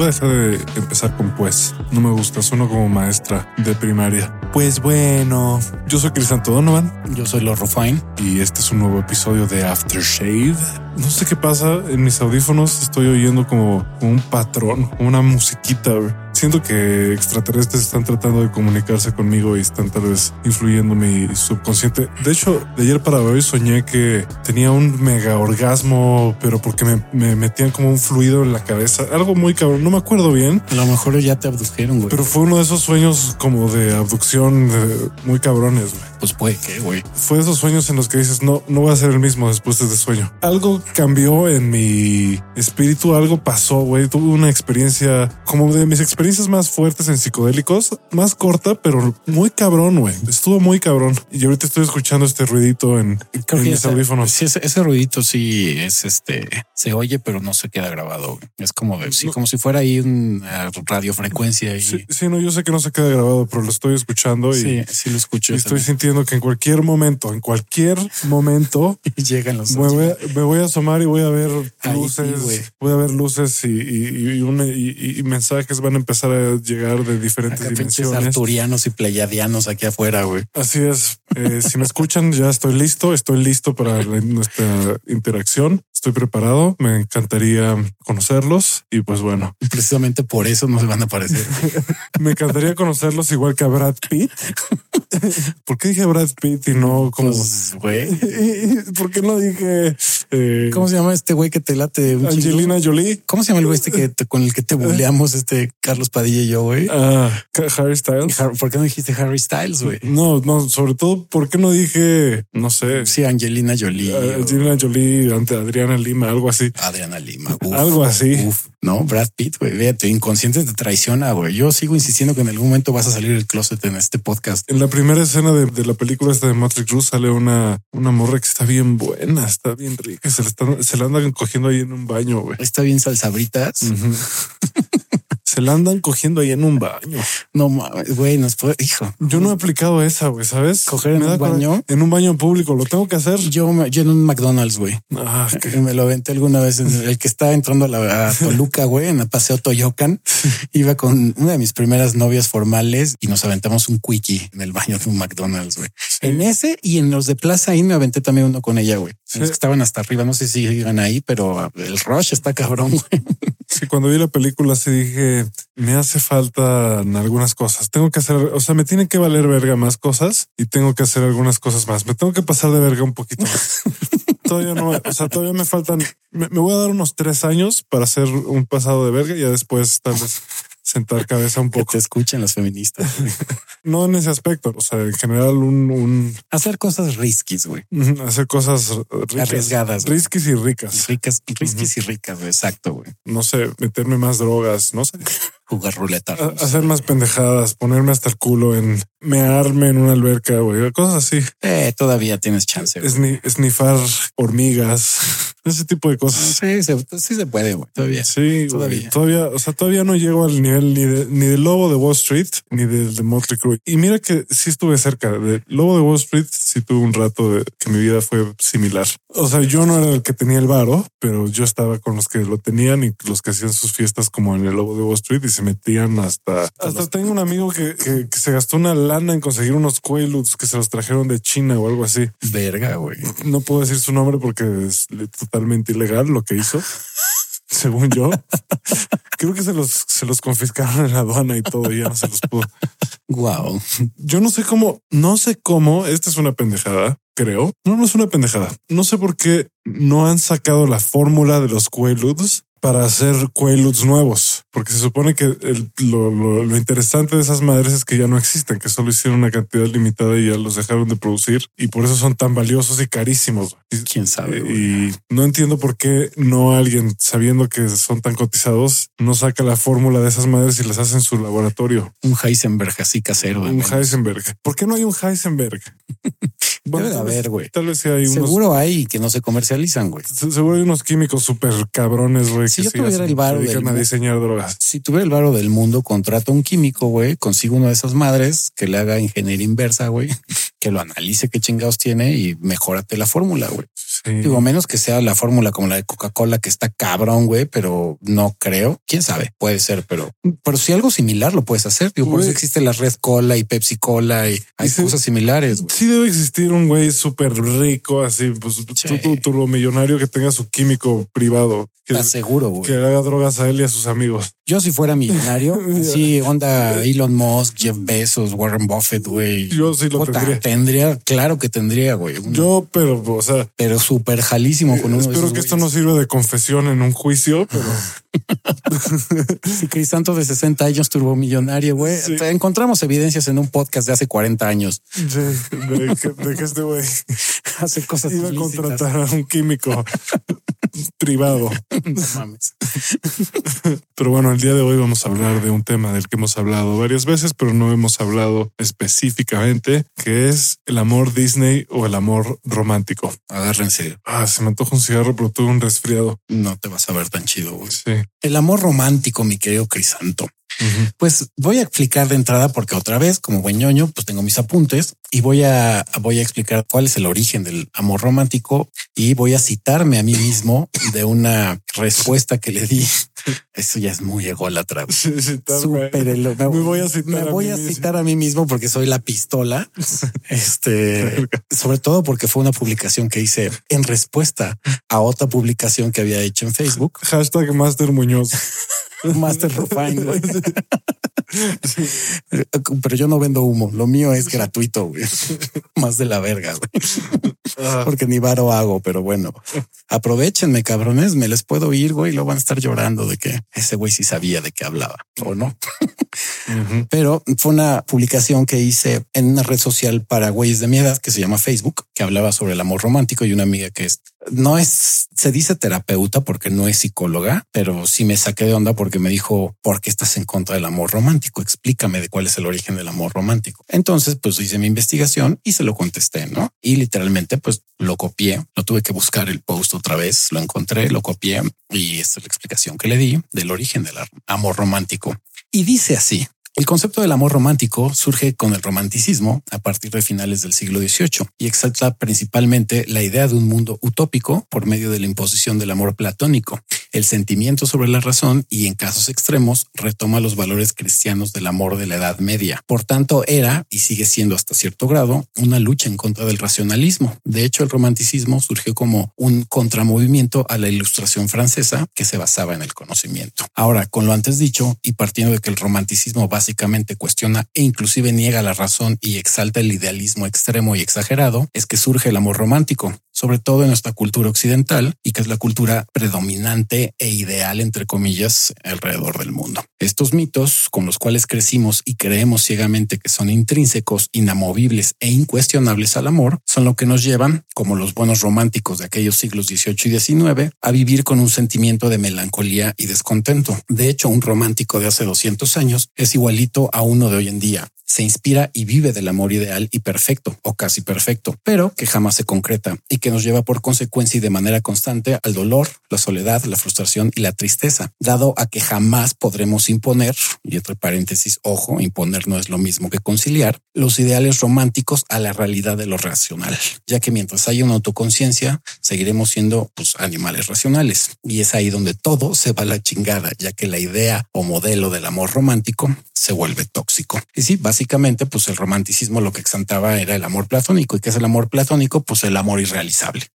Voy a dejar de empezar con pues. No me gusta, sueno como maestra de primaria. Pues bueno, yo soy Crisanto Donovan. Yo soy Loro Fine. Y este es un nuevo episodio de Aftershave. No sé qué pasa en mis audífonos. Estoy oyendo como, como un patrón, como una musiquita. Siento que extraterrestres están tratando de comunicarse conmigo y están tal vez influyendo mi subconsciente. De hecho, de ayer para hoy soñé que tenía un mega orgasmo, pero porque me, me metían como un fluido en la cabeza. Algo muy cabrón. No me acuerdo bien, A lo mejor ya te abdujeron, güey. pero fue uno de esos sueños como de abducción de- muy cabrones. güey. pues puede que, güey. Fue de esos sueños en los que dices, no, no voy a ser el mismo después de este sueño. Algo cambió en mi espíritu, algo pasó, güey. Tuve una experiencia como de mis experiencias más fuertes en psicodélicos, más corta, pero muy cabrón, güey. Estuvo muy cabrón. Y ahorita estoy escuchando este ruidito en, en mis ese, audífonos. sí, ese, ese ruidito sí es este, se oye, pero no se queda grabado. güey. Es como de, sí, como si fuera ahí una radiofrecuencia y Sí, sí, no, yo sé que no se queda grabado, pero lo estoy escuchando y, sí, sí lo escucho. y estoy sintiendo que en cualquier momento, en cualquier momento, Llegan los Me voy, a, me voy a asomar y voy a ver Ahí luces, sí, voy a ver luces y, y- y- y mensajes van a empezar a llegar de diferentes Acá dimensiones. arturianos y pleiadianos aquí afuera, güey. Así es. Eh, si me escuchan, ya estoy listo. Estoy listo para la- nuestra interacción. Estoy preparado. Me encantaría conocerlos y pues bueno, Precisamente por eso no se van a aparecer. me encantaría conocerlos igual que a Brad Pitt. ¿Por qué dije Brad Pitt y no como? Pues, güey. ¿Por qué no dije eh, ¿Cómo se llama este güey que te late? un chingo? Angelina Jolie? ¿Cómo se llama el güey este que te- con el que te buleamos, este Carlos Padilla y yo, güey? Ah, Harry Styles. ¿Por qué no dijiste Harry Styles, güey? No, no, sobre todo, ¿por qué no dije, no sé, Sí, Angelina Jolie. o Angelina Jolie ante Adriana Lima, algo así? Adriana Lima. Uf, Algo así. Uf, no, Brad Pitt, güey. Tu inconsciente te traiciona, güey. Yo sigo insistiendo que en algún momento vas a salir del closet en este podcast. En la primera escena de, de la película esta de Matrix Rus sale una, una morra que está bien buena, está bien rica. Se la, están- se la andan cogiendo ahí en un baño, güey. Está bien salsabritas. se la andan cogiendo ahí en un baño. No mames, güey, nos puede, hijo. Yo no he aplicado esa, güey, ¿sabes? ¿Coger en un baño? En un baño público, lo tengo que hacer. Yo, yo en un McDonald's, güey. Ah, Me lo aventé alguna vez el que estaba entrando a, la, a Toluca, güey, en el paseo Toyocan. Iba con una de mis primeras novias formales y nos aventamos un quickie en el baño de un McDonald's, güey. En ese y en los de Plaza ahí me aventé también uno con ella, güey. Sí. Los que estaban hasta arriba, no sé si iban ahí, pero el rush está cabrón, güey. Sí, cuando vi la película sí dije, me hace falta en algunas cosas. Tengo que hacer, o sea, me tienen que valer verga más cosas y tengo que hacer algunas cosas más. Me tengo que pasar de verga un poquito más. todavía no, o sea, todavía me faltan, me, me voy a dar unos tres años para hacer un pasado de verga y ya después tal vez sentar cabeza un Que poco. te escuchen los feministas. No en ese aspecto, o sea, en general un, un Hacer cosas riskis, güey. hacer cosas ricas, Arriesgadas, güey. risquis y ricas. Ricas, riskis y ricas, güey. Exacto, güey. No sé, meterme más drogas, no sé. Jugar ruleta. A- hacer más pendejadas, ponerme hasta el culo en mearme en una alberca, güey, cosas así. Eh, todavía tienes chance. güey. Esni- snifar hormigas, ese tipo de cosas. Sí, se, sí se puede, güey. Todavía. Sí, Todavía. todavía. todavía, o sea, todavía no llego al nivel ni de, ni del lobo de Wall Street ni del de Motley Crue. Y mira que sí estuve cerca de lobo de Wall Street. Sí tuve un rato de que mi vida fue similar. O sea, yo no era el que tenía el varo, pero yo estaba con los que lo tenían y los que hacían sus fiestas como en el lobo de Wall Street y se metían hasta, hasta tengo un amigo que, que- que se gastó una lana en conseguir unos Quaaludes que se los trajeron de China o algo así. Verga, güey. No puedo decir su nombre porque es totalmente ilegal lo que hizo. Según yo, creo que se los, se los confiscaron en la aduana y todo, y ya no se los pudo. Wow. Yo no sé cómo, no sé cómo, esta es una pendejada, creo. No, no es una pendejada. No sé por qué no han sacado la fórmula de los Quaaludes para hacer Quaaludes nuevos, porque se supone que el- lo, lo- lo interesante de esas madres es que ya no existen, que solo hicieron una cantidad limitada y ya los dejaron de producir y por eso son tan valiosos y carísimos. Quién sabe. güey. y no entiendo por qué no alguien, sabiendo que son tan cotizados, no saca la fórmula de esas madres y las hace en su laboratorio. Un Heisenberg así casero. Un. Heisenberg. ¿Por qué no hay un Heisenberg? Debe de tal vez- haber, güey. Tal vez hay unos. Seguro hay que no se comercializan, güey. se- Seguro hay unos químicos súper cabrones, güey. Si que yo tuviera el varo del a diseñar drogas. Si tuviera el varo del mundo, contrato a un químico, güey, consigo una de esas madres que le haga ingeniería inversa, güey, que lo analice qué chingados tiene y mejórate la fórmula, güey. Sí. Digo, menos que sea la fórmula como la de Coca-Cola, que está cabrón, güey, pero no creo. Quién sabe, puede ser, pero, pero si algo similar lo puedes hacer. Digo, por eso existe la Red Cola y Pepsi Cola y hay Sí. cosas similares. güey. Sí debe existir un güey súper rico, así, pues Sí. tu, tu turbomillonario que tenga su químico privado, que, Estás seguro, güey. que haga drogas a él y a sus amigos. Yo si fuera millonario, así onda Elon Musk, Jeff Bezos, Warren Buffett, güey. Yo sí lo Puta, tendría. Tendría, claro que tendría, güey. Yo, pero, o sea, pero súper jalísimo con uno de espero esos que esto no sirva de confesión en un juicio, pero Si Crisanto de 60 años turbomillonario, güey. Sí. Te Encontramos evidencias en un podcast de hace 40 años. sí, de, que, de que este güey Hace cosas iba a contratar a un químico privado. No mames. Pero bueno, el día de hoy vamos a hablar de un tema del que hemos hablado varias veces, pero no hemos hablado específicamente, que es el amor Disney o el amor romántico. Agárrense. Ah, se me antoja un cigarro, pero tuve un resfriado. No te vas a ver tan chido, güey. Sí. El amor romántico, mi querido Crisanto. Pues voy a explicar de entrada porque otra vez, como buen ñoño, pues tengo mis apuntes y voy a, voy a explicar cuál es el origen del amor romántico y voy a citarme a mí mismo de una respuesta que le di. Eso ya es muy ególatra. Sí, elo- me, Me voy a citar me a voy mí a mismo. citar a mí mismo porque soy la pistola. Este, sobre todo porque fue una publicación que hice en respuesta a otra publicación que había hecho en Facebook. Hashtag Master Muñoz. Master Refine, güey. Pero yo no vendo humo. Lo mío es gratuito, güey. Más de la verga, güey. Ah, Porque ni varo hago, pero bueno. Aprovechenme, cabrones. Me les puedo ir, güey. Y lo van a estar llorando de que ese güey sí sabía de qué hablaba o no. Pero fue una publicación que hice en una red social para güeyes de mi edad que se llama Facebook, que hablaba sobre el amor romántico y una amiga que es, no es, se dice terapeuta porque no es psicóloga, pero sí me saqué de onda porque me dijo, ¿por qué estás en contra del amor romántico? Explícame de cuál es el origen del amor romántico. Entonces, pues hice mi investigación y se lo contesté, ¿no? Y literalmente, pues lo copié, no tuve que buscar el post otra vez, lo encontré, lo copié y esta es la explicación que le di del origen del amor romántico. Y dice así. El concepto del amor romántico surge con el romanticismo a partir de finales del siglo XVIII y exalta principalmente la idea de un mundo utópico por medio de la imposición del amor platónico, el sentimiento sobre la razón y en casos extremos retoma los valores cristianos del amor de la Edad Media. Por tanto, era y sigue siendo hasta cierto grado una lucha en contra del racionalismo. De hecho, el romanticismo surgió como un contramovimiento a la ilustración francesa que se basaba en el conocimiento. Ahora, con lo antes dicho y partiendo de que el romanticismo básicamente cuestiona e inclusive niega la razón y exalta el idealismo extremo y exagerado, es que surge el amor romántico, sobre todo en nuestra cultura occidental y que es la cultura predominante e ideal, entre comillas, alrededor del mundo. Estos mitos con los cuales crecimos y creemos ciegamente que son intrínsecos, inamovibles e incuestionables al amor, son lo que nos llevan, como los buenos románticos de aquellos siglos XVIII y XIX, a vivir con un sentimiento de melancolía y descontento. De hecho, un romántico de hace 200 años es igualito a uno de hoy en día se inspira y vive del amor ideal y perfecto o casi perfecto, pero que jamás se concreta y que nos lleva por consecuencia y de manera constante al dolor, la soledad, la frustración y la tristeza, dado a que jamás podremos imponer, y entre paréntesis, ojo, imponer no es lo mismo que conciliar, los ideales románticos a la realidad de lo racional, ya que mientras haya una autoconciencia, seguiremos siendo pues, animales racionales. Y es ahí donde todo se va a la chingada, ya que la idea o modelo del amor romántico se vuelve tóxico. Y sí, básicamente, pues el romanticismo lo que exaltaba era el amor platónico. ¿Y qué es el amor platónico? Pues el amor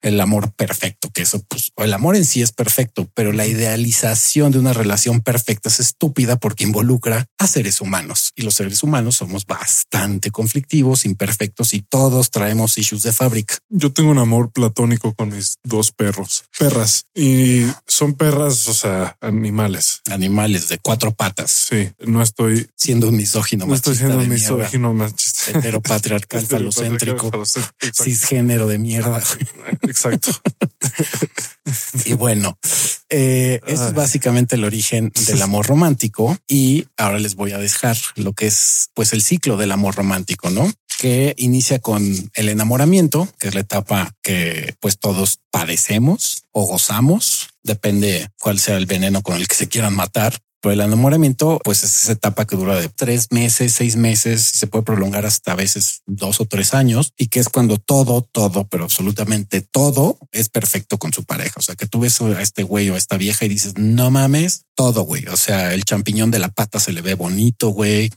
el amor perfecto, que eso, pues el amor en sí es perfecto, pero la idealización de una relación perfecta es estúpida porque involucra a seres humanos y los seres humanos somos bastante conflictivos, imperfectos y todos traemos issues de fábrica. Yo tengo un amor platónico con mis dos perros, perras, y son perras, o sea, animales. Animales de cuatro patas, Sí, no estoy, siendo un misógino no estoy siendo un mierda, misógino machista. heteropatriarcal, falocéntrico, cisgénero de mierda. Exacto. Y bueno, eh, eso es básicamente el origen del amor romántico. Y ahora les voy a dejar lo que es pues el ciclo del amor romántico, ¿no? Que inicia con el enamoramiento, que es la etapa que pues todos padecemos o gozamos, depende cuál sea el veneno con el que se quieran matar. Pero el enamoramiento, pues es esa etapa que dura de tres meses, seis meses y se puede prolongar hasta a veces dos o tres años y que es cuando todo, todo, pero absolutamente todo es perfecto con su pareja. O sea, que tú ves a este güey o a esta vieja y dices, no mames, todo, güey. O sea, el champiñón de la pata se le ve bonito, güey.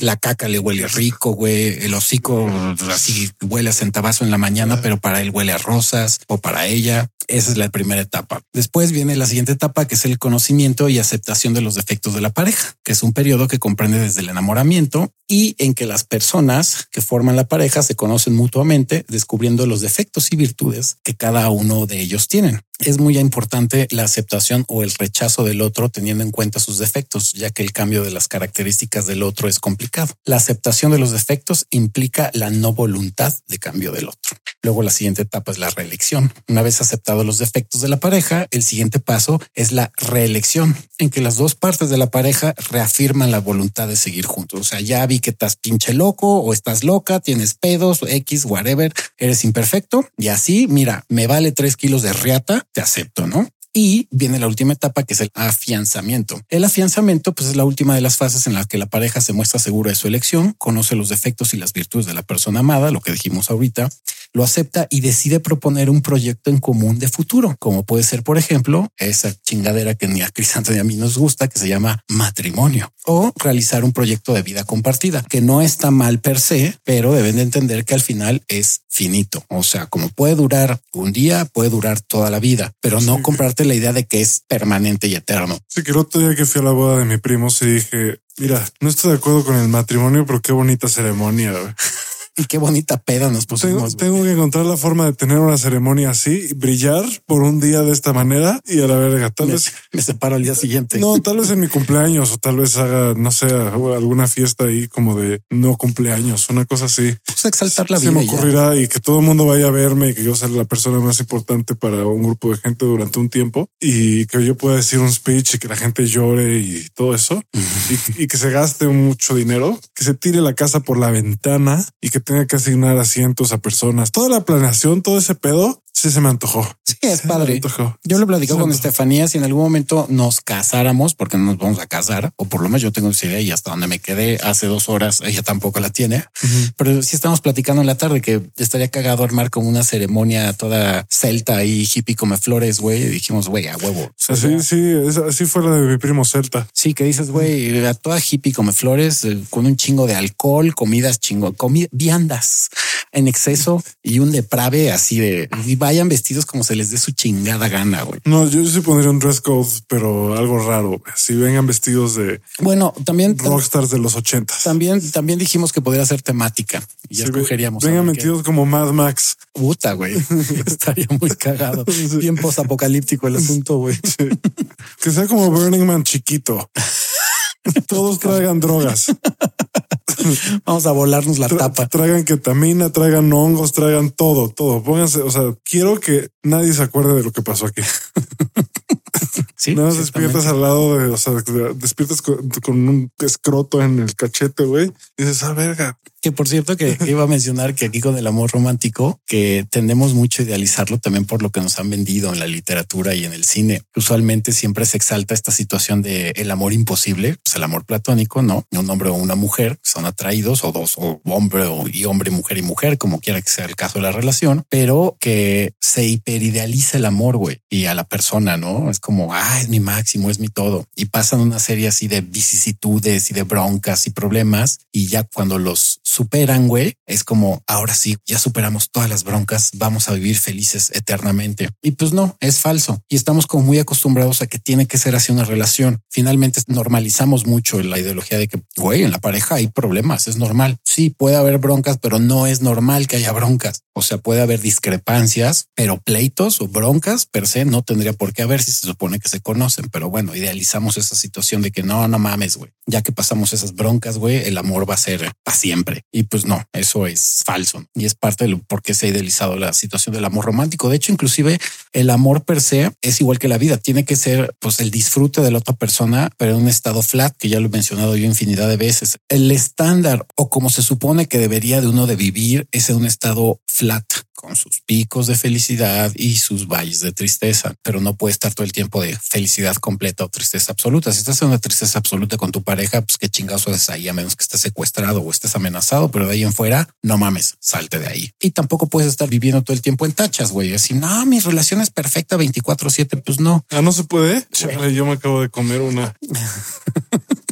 La caca le huele rico, güey. El hocico así huele a centavazo en la mañana, pero para él huele a rosas o para ella. Esa es la primera etapa. Después viene la siguiente etapa, que es el conocimiento y aceptación de los defectos de la pareja, que es un periodo que comprende desde el enamoramiento y en que las personas que forman la pareja se conocen mutuamente, descubriendo los defectos y virtudes que cada uno de ellos tienen. Es muy importante la aceptación o el rechazo del otro teniendo en cuenta sus defectos, ya que el cambio de las características del otro es complicado. La aceptación de los defectos implica la no voluntad de cambio del otro. Luego la siguiente etapa es la reelección. Una vez aceptados los defectos de la pareja, el siguiente paso es la reelección, en que las dos partes de la pareja reafirman la voluntad de seguir juntos. O sea, ya vi que estás pinche loco o estás loca, tienes pedos, X, whatever, eres imperfecto. Y así, mira, me vale tres kilos de riata, te acepto, ¿no? Y viene la última etapa que es el afianzamiento. El afianzamiento pues es la última de las fases en la que la pareja se muestra segura de su elección, conoce los defectos y las virtudes de la persona amada, lo que dijimos ahorita, lo acepta y decide proponer un proyecto en común de futuro, como puede ser, por ejemplo, esa chingadera que ni a Crisanto ni a mí nos gusta, que se llama matrimonio, o realizar un proyecto de vida compartida, que no está mal per se, pero deben de entender que al final es finito. O sea, como puede durar un día, puede durar toda la vida, pero no comprarte la idea de que es permanente y eterno. Sí, que el otro día que fui a la boda de mi primo, se dije, mira, no estoy de acuerdo con el matrimonio, pero qué bonita ceremonia. Y qué bonita peda nos pusimos. Tengo, tengo, que encontrar la forma de tener una ceremonia así, brillar por un día de esta manera y a la verga. Tal me, vez me separo el día siguiente. No, tal vez en mi cumpleaños o tal vez haga, no sé, alguna fiesta ahí como de no cumpleaños, una cosa así. Pues exaltar la Se vida. me ocurrirá y que todo el mundo vaya a verme y que yo sea la persona más importante para un grupo de gente durante un tiempo y que yo pueda decir un speech y que la gente llore y todo eso y, y que se gaste mucho dinero, que se tire la casa por la ventana y que tenga que asignar asientos a personas. Toda la planeación, todo ese pedo, sí se me antojó. Sí, es Se padre. Yo lo me con. Estefanía. Si en algún momento nos casáramos, porque no nos vamos a casar, o por lo menos yo tengo esa idea y hasta donde me quedé hace dos horas, ella tampoco la tiene. Pero sí estamos platicando en la tarde que estaría cagado armar como una ceremonia toda celta y hippie come flores, güey. Y dijimos, güey, a huevo. O sea, sí, es- así fue la de mi primo Celta. Sí, que dices, güey, a toda hippie come flores eh, con un chingo de alcohol, comidas chingo, comi viandas en exceso y un deprave así de vayan vestidos como se les dé su chingada gana, güey. No, yo sí pondría un dress code, pero algo raro. Si vengan vestidos de Bueno, también rockstars de los ochentas. también también dijimos que podría ser temática y ya Sí, escogeríamos. Vengan ver qué- metidos como Mad Max. Puta, güey. Estaría muy cagado. Sí. Bien posapocalíptico el asunto, güey. Que sea como Burning Man chiquito. Todos traigan drogas. Vamos a volarnos la Tra- tapa. Traigan ketamina, traigan hongos, traigan todo, todo. Pónganse, o sea, quiero que nadie se acuerde de lo que pasó aquí. Sí, Nada más despiertas al lado de, o sea, despiertas con, con un escroto en el cachete, güey. Y dices, ah, verga. Que por cierto que iba a mencionar que aquí con el amor romántico, que tendemos mucho a idealizarlo también por lo que nos han vendido en la literatura y en el cine. Usualmente siempre se exalta esta situación de el amor imposible, pues el amor platónico, no un hombre o una mujer son atraídos o dos o hombre o, y hombre, mujer y mujer, como quiera que sea el caso de la relación, pero que se hiperidealiza el amor, güey, y a la persona, no es como ah, es mi máximo, es mi todo y pasan una serie así de vicisitudes y de broncas y problemas y ya cuando los superan, güey, es como ahora sí, ya superamos todas las broncas, vamos a vivir felices eternamente. Y pues no, es falso. Y estamos como muy acostumbrados a que tiene que ser así una relación. Finalmente normalizamos mucho la ideología de que, güey, en la pareja hay problemas, es normal. Sí, puede haber broncas, pero no es normal que haya broncas. O sea, puede haber discrepancias, pero pleitos o broncas per se no tendría por qué haber si se supone que se conocen. Pero bueno, idealizamos esa situación de que no, no mames, güey. Ya que pasamos esas broncas, güey, el amor va a ser para siempre. Y pues no, eso es falso y es parte de lo por qué se ha idealizado la situación del amor romántico. De hecho, inclusive el amor per se es igual que la vida. Tiene que ser pues el disfrute de la otra persona, pero en un estado flat, que ya lo he mencionado yo infinidad de veces. El estándar o como se supone que debería de uno de vivir es en un estado flat, con sus picos de felicidad y sus valles de tristeza, pero no puede estar todo el tiempo de felicidad completa o tristeza absoluta. Si estás en una tristeza absoluta con tu pareja, pues qué chingazo es ahí, a menos que estés secuestrado o estés amenazado, pero de ahí en fuera, no mames, salte de ahí. Y tampoco puedes estar viviendo todo el tiempo en tachas, güey. Así, no, mi relación es perfecta 24-7, pues no. Ah, no se puede. yo me acabo de comer una.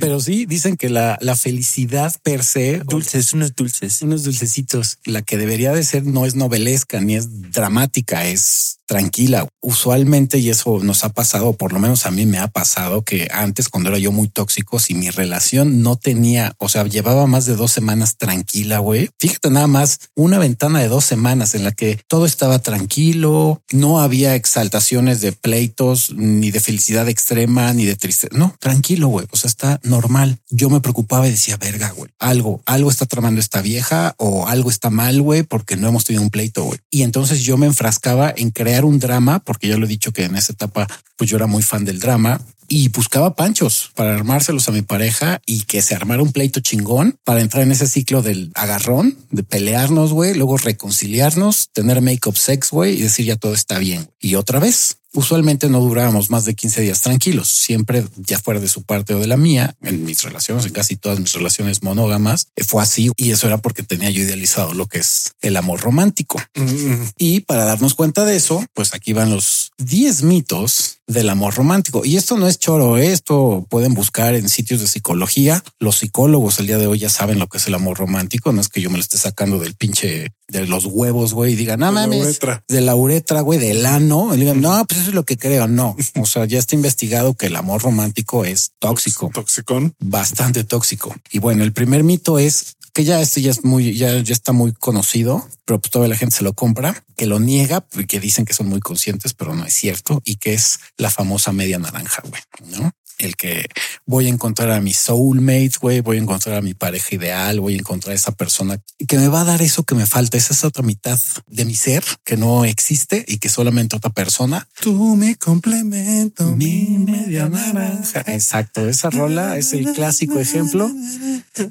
Pero sí dicen que la, la felicidad per se, dulces, unos dulces, unos dulcecitos, la que debería de ser no es novelesca ni es dramática, es tranquila. Usualmente, y eso nos ha pasado, por lo menos a mí me ha pasado que antes, cuando era yo muy tóxico, si mi relación no tenía, o sea, llevaba más de dos semanas tranquila, güey. Fíjate nada más una ventana de dos semanas en la que todo estaba tranquilo, no había exaltaciones de pleitos, ni de felicidad extrema, ni de tristeza. No, tranquilo, güey. O sea, está normal. Yo me preocupaba y decía, verga, güey, algo, algo está tramando esta vieja o algo está mal, güey, porque no hemos tenido un pleito, güey. Y entonces yo me enfrascaba en crear un drama, porque ya lo he dicho que en esa etapa, pues yo era muy fan del drama y buscaba panchos para armárselos a mi pareja y que se armara un pleito chingón para entrar en ese ciclo del agarrón, de pelearnos, güey, luego reconciliarnos, tener make-up sex, güey, y decir ya todo está bien. Y otra vez, usualmente no durábamos más de 15 días tranquilos, siempre ya fuera de su parte o de la mía, en mis relaciones, en casi todas mis relaciones monógamas, eh, fue así y eso era porque tenía yo idealizado lo que es el amor romántico. Mm. Y para darnos cuenta de eso, pues aquí van los 10 mitos del amor romántico. Y esto no es choro, ¿eh? esto pueden buscar en sitios de psicología. Los psicólogos el día de hoy ya saben lo que es el amor romántico, no es que yo me lo esté sacando del pinche de los huevos, güey, y digan, no mames, de la uretra, güey, del ano, y digan, no, pues eso es lo que creo. No, o sea, ya está investigado que el amor romántico es tóxico. Tóxico. Bastante tóxico. Y bueno, el primer mito es que ya esto ya es muy, ya, ya está muy conocido, pero pues toda la gente se lo compra, que lo niega, que dicen que son muy conscientes, pero no es cierto, y que es la famosa media naranja, güey, ¿no? El que voy a encontrar a mi soulmate, güey, voy a encontrar a mi pareja ideal, voy a encontrar a esa persona que me va a dar eso que me falta, esa es otra mitad de mi ser que no existe y que solamente otra persona. Tú me complemento, mi media naranja. Exacto, esa rola es el clásico ejemplo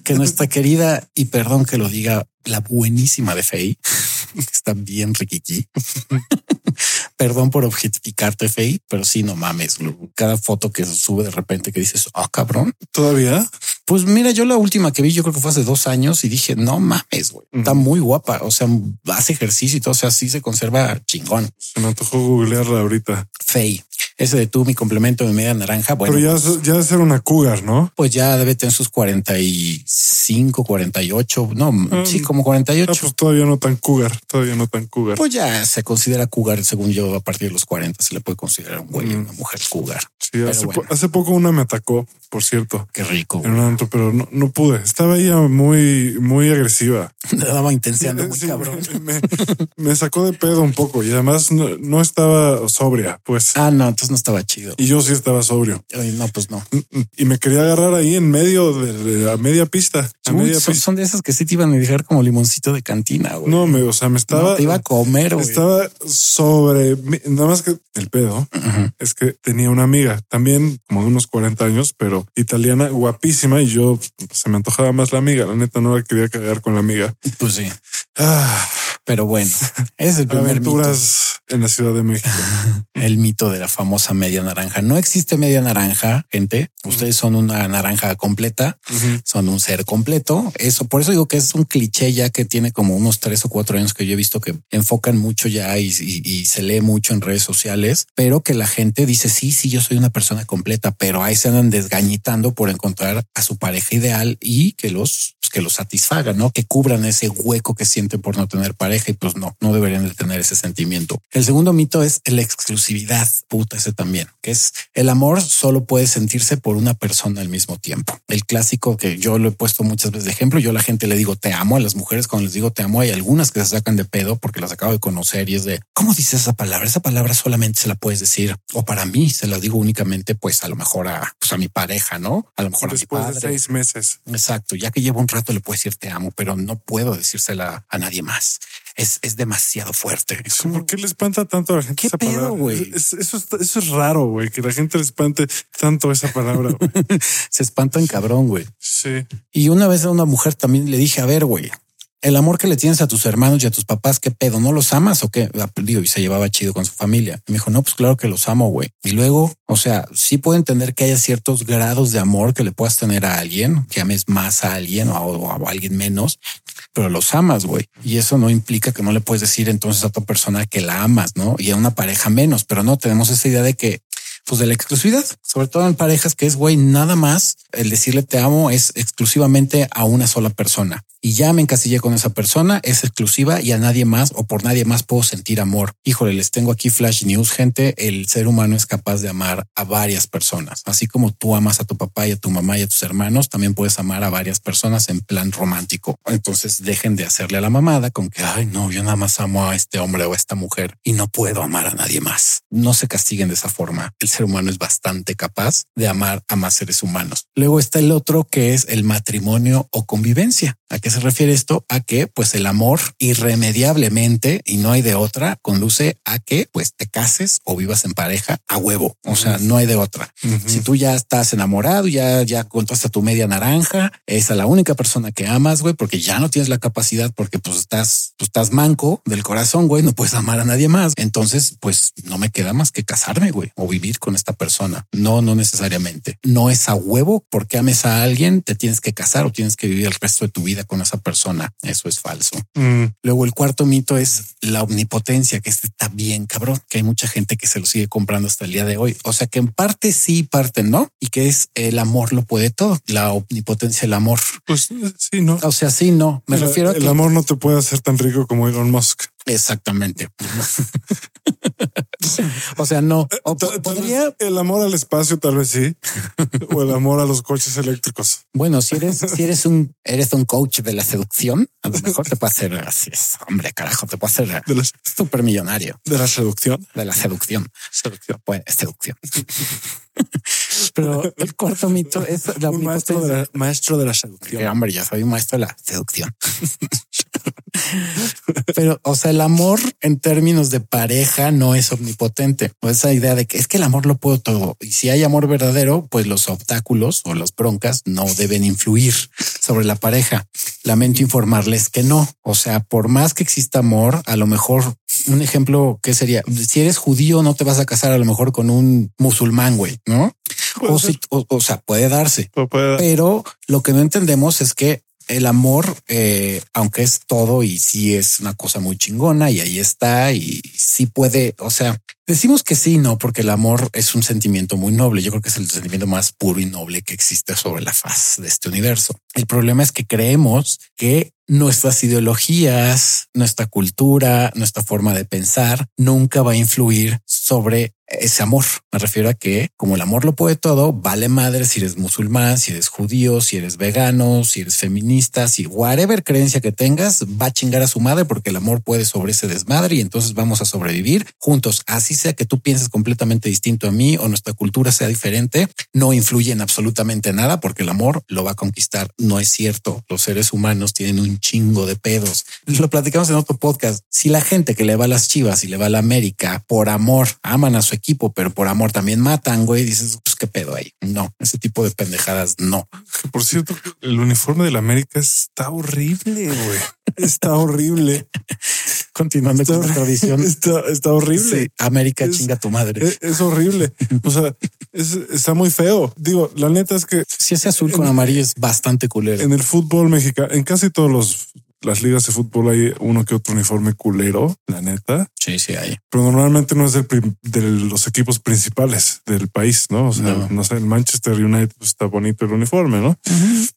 que nuestra querida, y perdón que lo diga, la buenísima de Faye, está bien riquiqui. Perdón por objetificarte, Faye, pero sí, no mames. Cada foto que sube de repente que dices, ah, cabrón. ¿Todavía? Pues mira, yo la última que vi, yo creo que fue hace dos años y dije, no mames, güey. Está muy guapa. O sea, hace ejercicio y todo. O sea, sí se conserva chingón. Se me antojó googlearla ahorita. Faye ese de tú, mi complemento de media naranja. Bueno, pero ya, ya debe ser una cougar, ¿no? Pues ya debe tener sus 45, 48. No, ah, sí, como 48. Ah, pues todavía no tan cougar, todavía no tan cougar. Pues ya se considera cougar, según yo, a partir de los 40 se le puede considerar un güey, mm. una mujer cougar. Sí, hace, hace, poco una me atacó, por cierto. Qué rico. En un antro, pero no, no, pude. Estaba ella muy, muy agresiva. Me daba intención muy cabrón. Me, me, sacó de pedo un poco y además no, no estaba sobria, pues. Ah, no, entonces no estaba chido. Y yo sí estaba sobrio. no, pues no. Mm, mm. Y me quería agarrar ahí en medio de, la media pista. son, de esas que sí te iban a dejar como limoncito de cantina. Güey. No, me, o sea, me estaba. te iba a comer. Estaba sobre nada más que el pedo es que tenía una amiga también como de unos 40 años, pero italiana, guapísima. Y yo se me antojaba más la amiga. La neta no la quería cagar con la amiga. Pues sí. Ah. Pero bueno, es el primer Aventuras en la Ciudad de México. el mito de la famosa media naranja. No existe media naranja, gente. Ustedes son una naranja completa, son un ser completo. Eso, por eso digo que es un cliché ya que tiene como unos tres o cuatro años que yo he visto que enfocan mucho ya y, se lee mucho en redes sociales, pero que la gente dice sí, sí, yo soy una persona completa, pero ahí se andan desgañitando por encontrar a su pareja ideal y que los pues, que los satisfagan, no que cubran ese hueco que sienten por no tener pareja y pues no, no deberían de tener ese sentimiento. El segundo mito es la exclusividad. Puta, ese también, que es el amor solo puede sentirse por una persona al mismo tiempo. El clásico que yo lo he puesto muchas veces de ejemplo, yo a la gente le digo te amo, a las mujeres cuando les digo te amo, hay algunas que se sacan de pedo porque las acabo de conocer y es de, ¿cómo dices esa palabra? Esa palabra solamente se la puedes decir o para mí se la digo únicamente pues a lo mejor a, pues, a mi pareja, ¿no? A lo mejor Después a mi padre. de seis meses. Exacto, ya que llevo un rato le puedo decir te amo, pero no puedo decírsela a nadie más es, es demasiado fuerte. ¿Por qué le espanta tanto a la gente esa palabra? eso, eso, es raro, güey, que la gente le espante tanto esa palabra. Se espantan cabrón, güey. Sí. Y una vez a una mujer también le dije, a ver, güey, el amor que le tienes a tus hermanos y a tus papás, ¿qué pedo? ¿No los amas o qué? Ah, digo, y se llevaba chido con su familia. me dijo, no, pues claro que los amo, güey. Y luego, o sea, sí puedo entender que haya ciertos grados de amor que le puedas tener a alguien, que ames más a alguien o a, alguien menos, pero los amas, güey. Y eso no implica que no le puedes decir entonces a otra persona que la amas, ¿no? Y a una pareja menos, pero no tenemos esa idea de que pues de la exclusividad, sobre todo en parejas que es güey, nada más el decirle te amo es exclusivamente a una sola persona y ya me encasillé con esa persona, es exclusiva y a nadie más o por nadie más puedo sentir amor. Híjole, les tengo aquí flash news, gente. El ser humano es capaz de amar a varias personas, así como tú amas a tu papá y a tu mamá y a tus hermanos, también puedes amar a varias personas en plan romántico. Entonces dejen de hacerle a la mamada con que ay, no, yo nada más amo a este hombre o a esta mujer y no puedo amar a nadie más. No se castiguen de esa forma. El humano es bastante capaz de amar a más seres humanos. Luego está el otro que es el matrimonio o convivencia. ¿A qué se refiere esto? A que pues el amor irremediablemente y no hay de otra conduce a que pues te cases o vivas en pareja a huevo. O sea, no hay de otra. Si tú ya estás enamorado, ya, ya contaste tu media naranja, es a la única persona que amas, güey, porque ya no tienes la capacidad porque pues estás, pues, estás manco del corazón, güey, no puedes amar a nadie más. Entonces, pues no me queda más que casarme, güey, o vivir con esta persona. No, no necesariamente. No es a huevo porque ames a alguien, te tienes que casar o tienes que vivir el resto de tu vida con esa persona. Eso es falso. Mm. Luego el cuarto mito es la omnipotencia, que este está bien cabrón, que hay mucha gente que se lo sigue comprando hasta el día de hoy. O sea que en parte sí, parte no, y que es el amor lo puede todo, la omnipotencia, el amor. Pues sí, no. O sea, sí, no. Me refiero a que el amor no te puede hacer tan rico como Elon Musk. Exactamente. o sea, no. podría... El amor al espacio, tal vez sí. o el amor a los coches eléctricos. Bueno, si eres, si eres un, eres un coach de la seducción, a lo mejor te puede hacer así. Hombre, carajo, te puede hacer súper millonario. De la seducción. De la seducción. Seducción. Pues seducción. Pero el cuarto mito es la maestro de la, maestro de la seducción. hombre, ya soy un maestro de la seducción. Pero, o sea, el amor en términos de pareja no es omnipotente. O esa idea de que es que el amor lo puedo todo. Y si hay amor verdadero, pues los obstáculos o las broncas no deben influir sobre la pareja. Lamento informarles que no. O sea, por más que exista amor, a lo mejor un ejemplo que sería si eres judío, no te vas a casar a lo mejor con un musulmán, güey, no? O, si, o, sea, puede darse, pero lo que no entendemos es que el amor, eh, aunque es todo y sí es una cosa muy chingona y ahí está y sí puede, o sea, decimos que sí, no, porque el amor es un sentimiento muy noble. Yo creo que es el sentimiento más puro y noble que existe sobre la faz de este universo. El problema es que creemos que nuestras ideologías, nuestra cultura, nuestra forma de pensar nunca va a influir sobre ese amor. Me refiero a que como el amor lo puede todo, vale madre si eres musulmán, si eres judío, si eres vegano, si eres feminista, si whatever creencia que tengas, va a chingar a su madre porque el amor puede sobre ese desmadre y entonces vamos a sobrevivir juntos. Así sea que tú pienses completamente distinto a mí o nuestra cultura sea diferente, no influye en absolutamente nada porque el amor lo va a conquistar. No es cierto. Los seres humanos tienen un chingo de pedos. Lo platicamos en otro podcast. Si la gente que le va a las chivas y le va a la América por amor aman a su equipo, pero por amor también matan, güey. Dices, pues qué pedo ahí. No, ese tipo de pendejadas no. Por cierto, el uniforme de la América está horrible, güey. Está horrible. Continuando con la tradición. Está, horrible. América chinga tu madre. Es, horrible. O sea, está muy feo. Digo, la neta es que si ese azul con amarillo es bastante culero. En el fútbol mexicano, en casi todos los las ligas de fútbol hay uno que otro uniforme culero, la neta. Sí, sí hay. Pero normalmente no es de los equipos principales del país, ¿no? O sea, no, sé, el Manchester United pues, está bonito el uniforme, ¿no?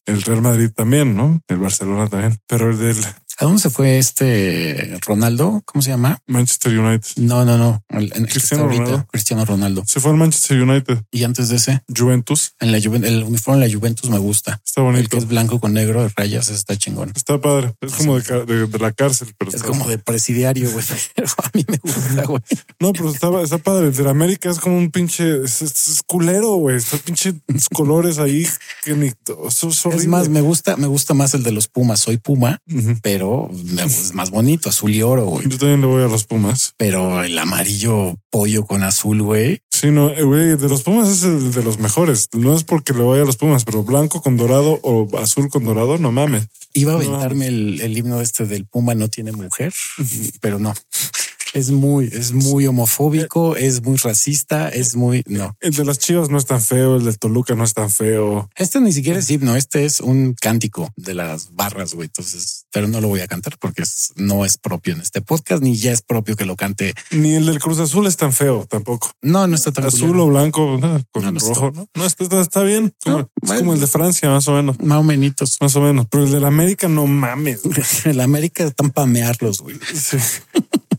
El Real Madrid también, ¿no? El Barcelona también. Pero el del ¿A dónde se fue este Ronaldo? ¿Cómo se llama? Manchester United. No, no, no. Cristiano Ronaldo. Cristiano Ronaldo. Se fue al Manchester United. Y antes de ese, Juventus. En la el uniforme de la Juventus me gusta. Está bonito. El que es blanco con negro de rayas está chingón. Está padre. Es como de, la cárcel, pero es como de presidiario, güey. a mí me gusta, güey. No, pero está, está padre. El de la América es como un pinche es, culero, güey. Está pinche colores ahí que ni es, más, me gusta, me gusta más el de los Pumas. Soy Puma, pero es más bonito, azul y oro, güey. Yo también le voy a los Pumas. Pero el amarillo pollo con azul, güey. Sí, no, eh, güey, de los Pumas es el de los mejores. No es porque le vaya a los Pumas, pero blanco con dorado o azul con dorado, no mames. Iba a No. aventarme el, el himno este del Puma no tiene mujer, pero no. Es muy, es muy homofóbico, es muy racista, es muy no. El de las Chivas no es tan feo, el de Toluca no es tan feo. Este ni siquiera es himno, este es un cántico de las barras, güey. Entonces, pero no lo voy a cantar porque es- no es propio en este podcast, ni ya es propio que lo cante. Ni el del Cruz Azul es tan feo tampoco. No, no está tan Azul culero. o blanco no, con No, no rojo. No, no está, está- está bien. Como- es bueno. como el de Francia, más o menos. Más o menos. Más o menos. Pero el de la América no mames. El América están pamearlos, güey. Sí.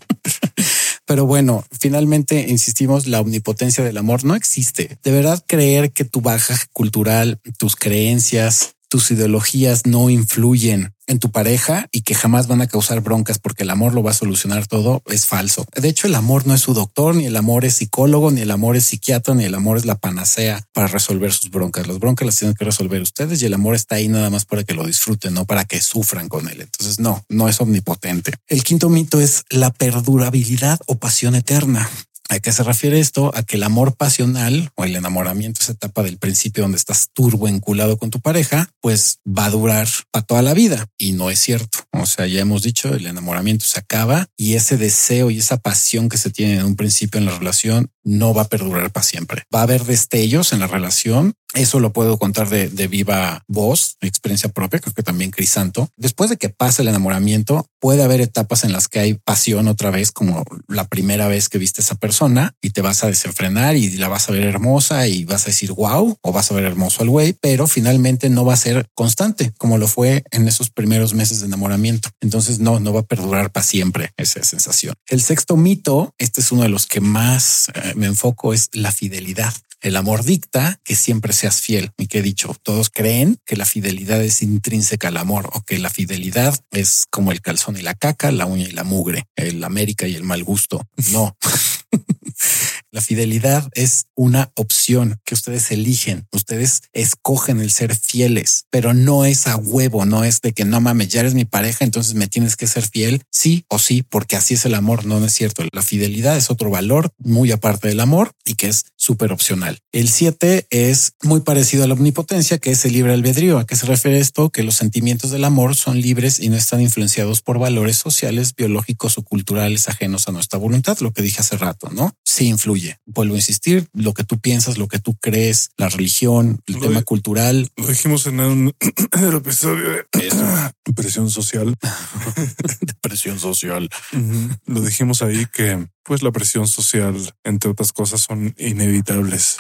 Pero bueno, finalmente insistimos, la omnipotencia del amor no existe. De verdad creer que tu baja cultural, tus creencias, tus ideologías no influyen en tu pareja y que jamás van a causar broncas porque el amor lo va a solucionar todo es falso. De hecho, el amor no es su doctor, ni el amor es psicólogo, ni el amor es psiquiatra, ni el amor es la panacea para resolver sus broncas. Las broncas las tienen que resolver ustedes y el amor está ahí nada más para que lo disfruten, no para que sufran con él. Entonces, no, no es omnipotente. El quinto mito es la perdurabilidad o pasión eterna. ¿A qué se refiere esto? A que el amor pasional o el enamoramiento, esa etapa del principio donde estás turbo enculado con tu pareja, pues va a durar para toda la vida. Y no es cierto. O sea, ya hemos dicho, el enamoramiento se acaba y ese deseo y esa pasión que se tiene en un principio en la relación no va a perdurar para siempre. Va a haber destellos en la relación. Eso lo puedo contar de, de viva voz, experiencia propia, creo que también Crisanto. Después de que pasa el enamoramiento, puede haber etapas en las que hay pasión otra vez, como la primera vez que viste a esa persona y te vas a desenfrenar y la vas a ver hermosa y vas a decir wow o vas a ver hermoso al güey, pero finalmente no va a ser constante como lo fue en esos primeros meses de enamoramiento. Entonces no, no va a perdurar para siempre esa sensación. El sexto mito, este es uno de los que más eh, me enfoco, es la fidelidad. El amor dicta que siempre seas fiel. Y que he dicho, todos creen que la fidelidad es intrínseca al amor o que la fidelidad es como el calzón y la caca, la uña y la mugre, el América y el mal gusto. No. La fidelidad es una opción que ustedes eligen. Ustedes escogen el ser fieles, pero no es a huevo, no es de que no mames, ya eres mi pareja, entonces me tienes que ser fiel, sí o sí, porque así es el amor. No, no es cierto. La fidelidad es otro valor muy aparte del amor y que es súper opcional. El siete es muy parecido a la omnipotencia, que es el libre albedrío. ¿A qué se refiere esto? Que los sentimientos del amor son libres y no están influenciados por valores sociales, biológicos o culturales ajenos a nuestra voluntad, lo que dije hace rato, ¿no? Sí influye. Vuelvo a insistir, lo que tú piensas, lo que tú crees, la religión, el Lo tema de- cultural. Lo dijimos en el episodio de presión social. Depresión social. Lo dijimos ahí que pues la presión social, entre otras cosas, son inevitables.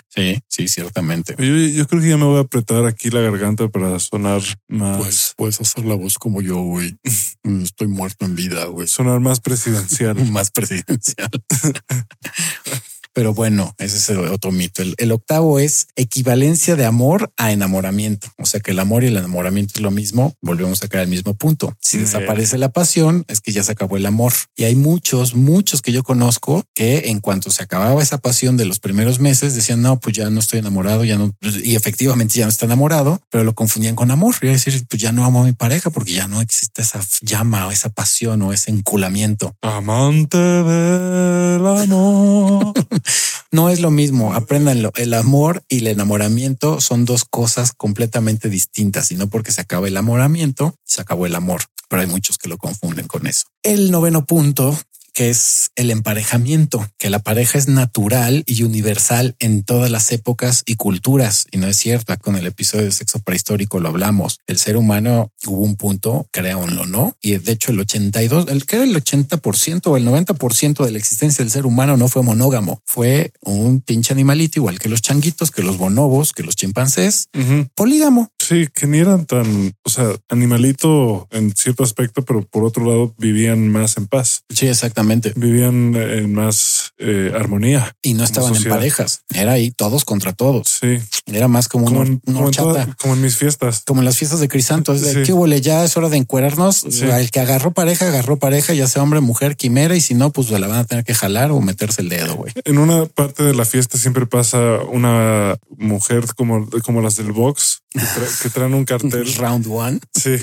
Sí, sí, ciertamente. Yo, yo creo que ya me voy a apretar aquí la garganta para sonar más, Pues puedes hacer la voz como yo, güey. Estoy muerto en vida, güey. sonar más presidencial. más presidencial. Pero bueno, ese es el otro mito. El, el octavo es equivalencia de amor a enamoramiento. O sea que el amor y el enamoramiento es lo mismo. Volvemos a caer al mismo punto. Si desaparece la pasión, es que ya se acabó el amor. Y hay muchos, muchos que yo conozco que en cuanto se acababa esa pasión de los primeros meses, decían, no, pues ya no estoy enamorado, ya no, y efectivamente ya no está enamorado, pero lo confundían con amor. Y decir, pues ya no amo a mi pareja porque ya no existe esa llama o esa pasión o ese enculamiento. Amante del amor. No es lo mismo, apréndanlo. El amor y el enamoramiento son dos cosas completamente distintas y no porque se acaba el enamoramiento, se acabó el amor, pero hay muchos que lo confunden con eso. El noveno punto que es el emparejamiento, que la pareja es natural y universal en todas las épocas y culturas. Y no es cierto, con el episodio de sexo prehistórico lo hablamos. El ser humano hubo un punto, créanlo, ¿no? Y de hecho el 82, el que era el 80% o el 90% de la existencia del ser humano no fue monógamo, fue un pinche animalito igual que los changuitos, que los bonobos, que los chimpancés, polígamo. Sí, que ni eran tan, o sea, animalito en cierto aspecto, pero por otro lado vivían más en paz, Sí, exactamente. Vivían en más eh, armonía. Y no estaban en parejas, era ahí todos contra todos. Sí, Era más como, como una, en, una como en toda- horchata. como en mis fiestas. como en las fiestas de Crisanto, es de Sí. qué huele, ya es hora de encuerarnos. Sí. El que agarró pareja, agarró pareja, ya sea hombre, mujer, quimera, y si no, pues la van a tener que jalar o meterse el dedo, güey. En una parte de la fiesta siempre pasa una mujer como, como las del box que, tra- que traen un cartel. Round one. Sí,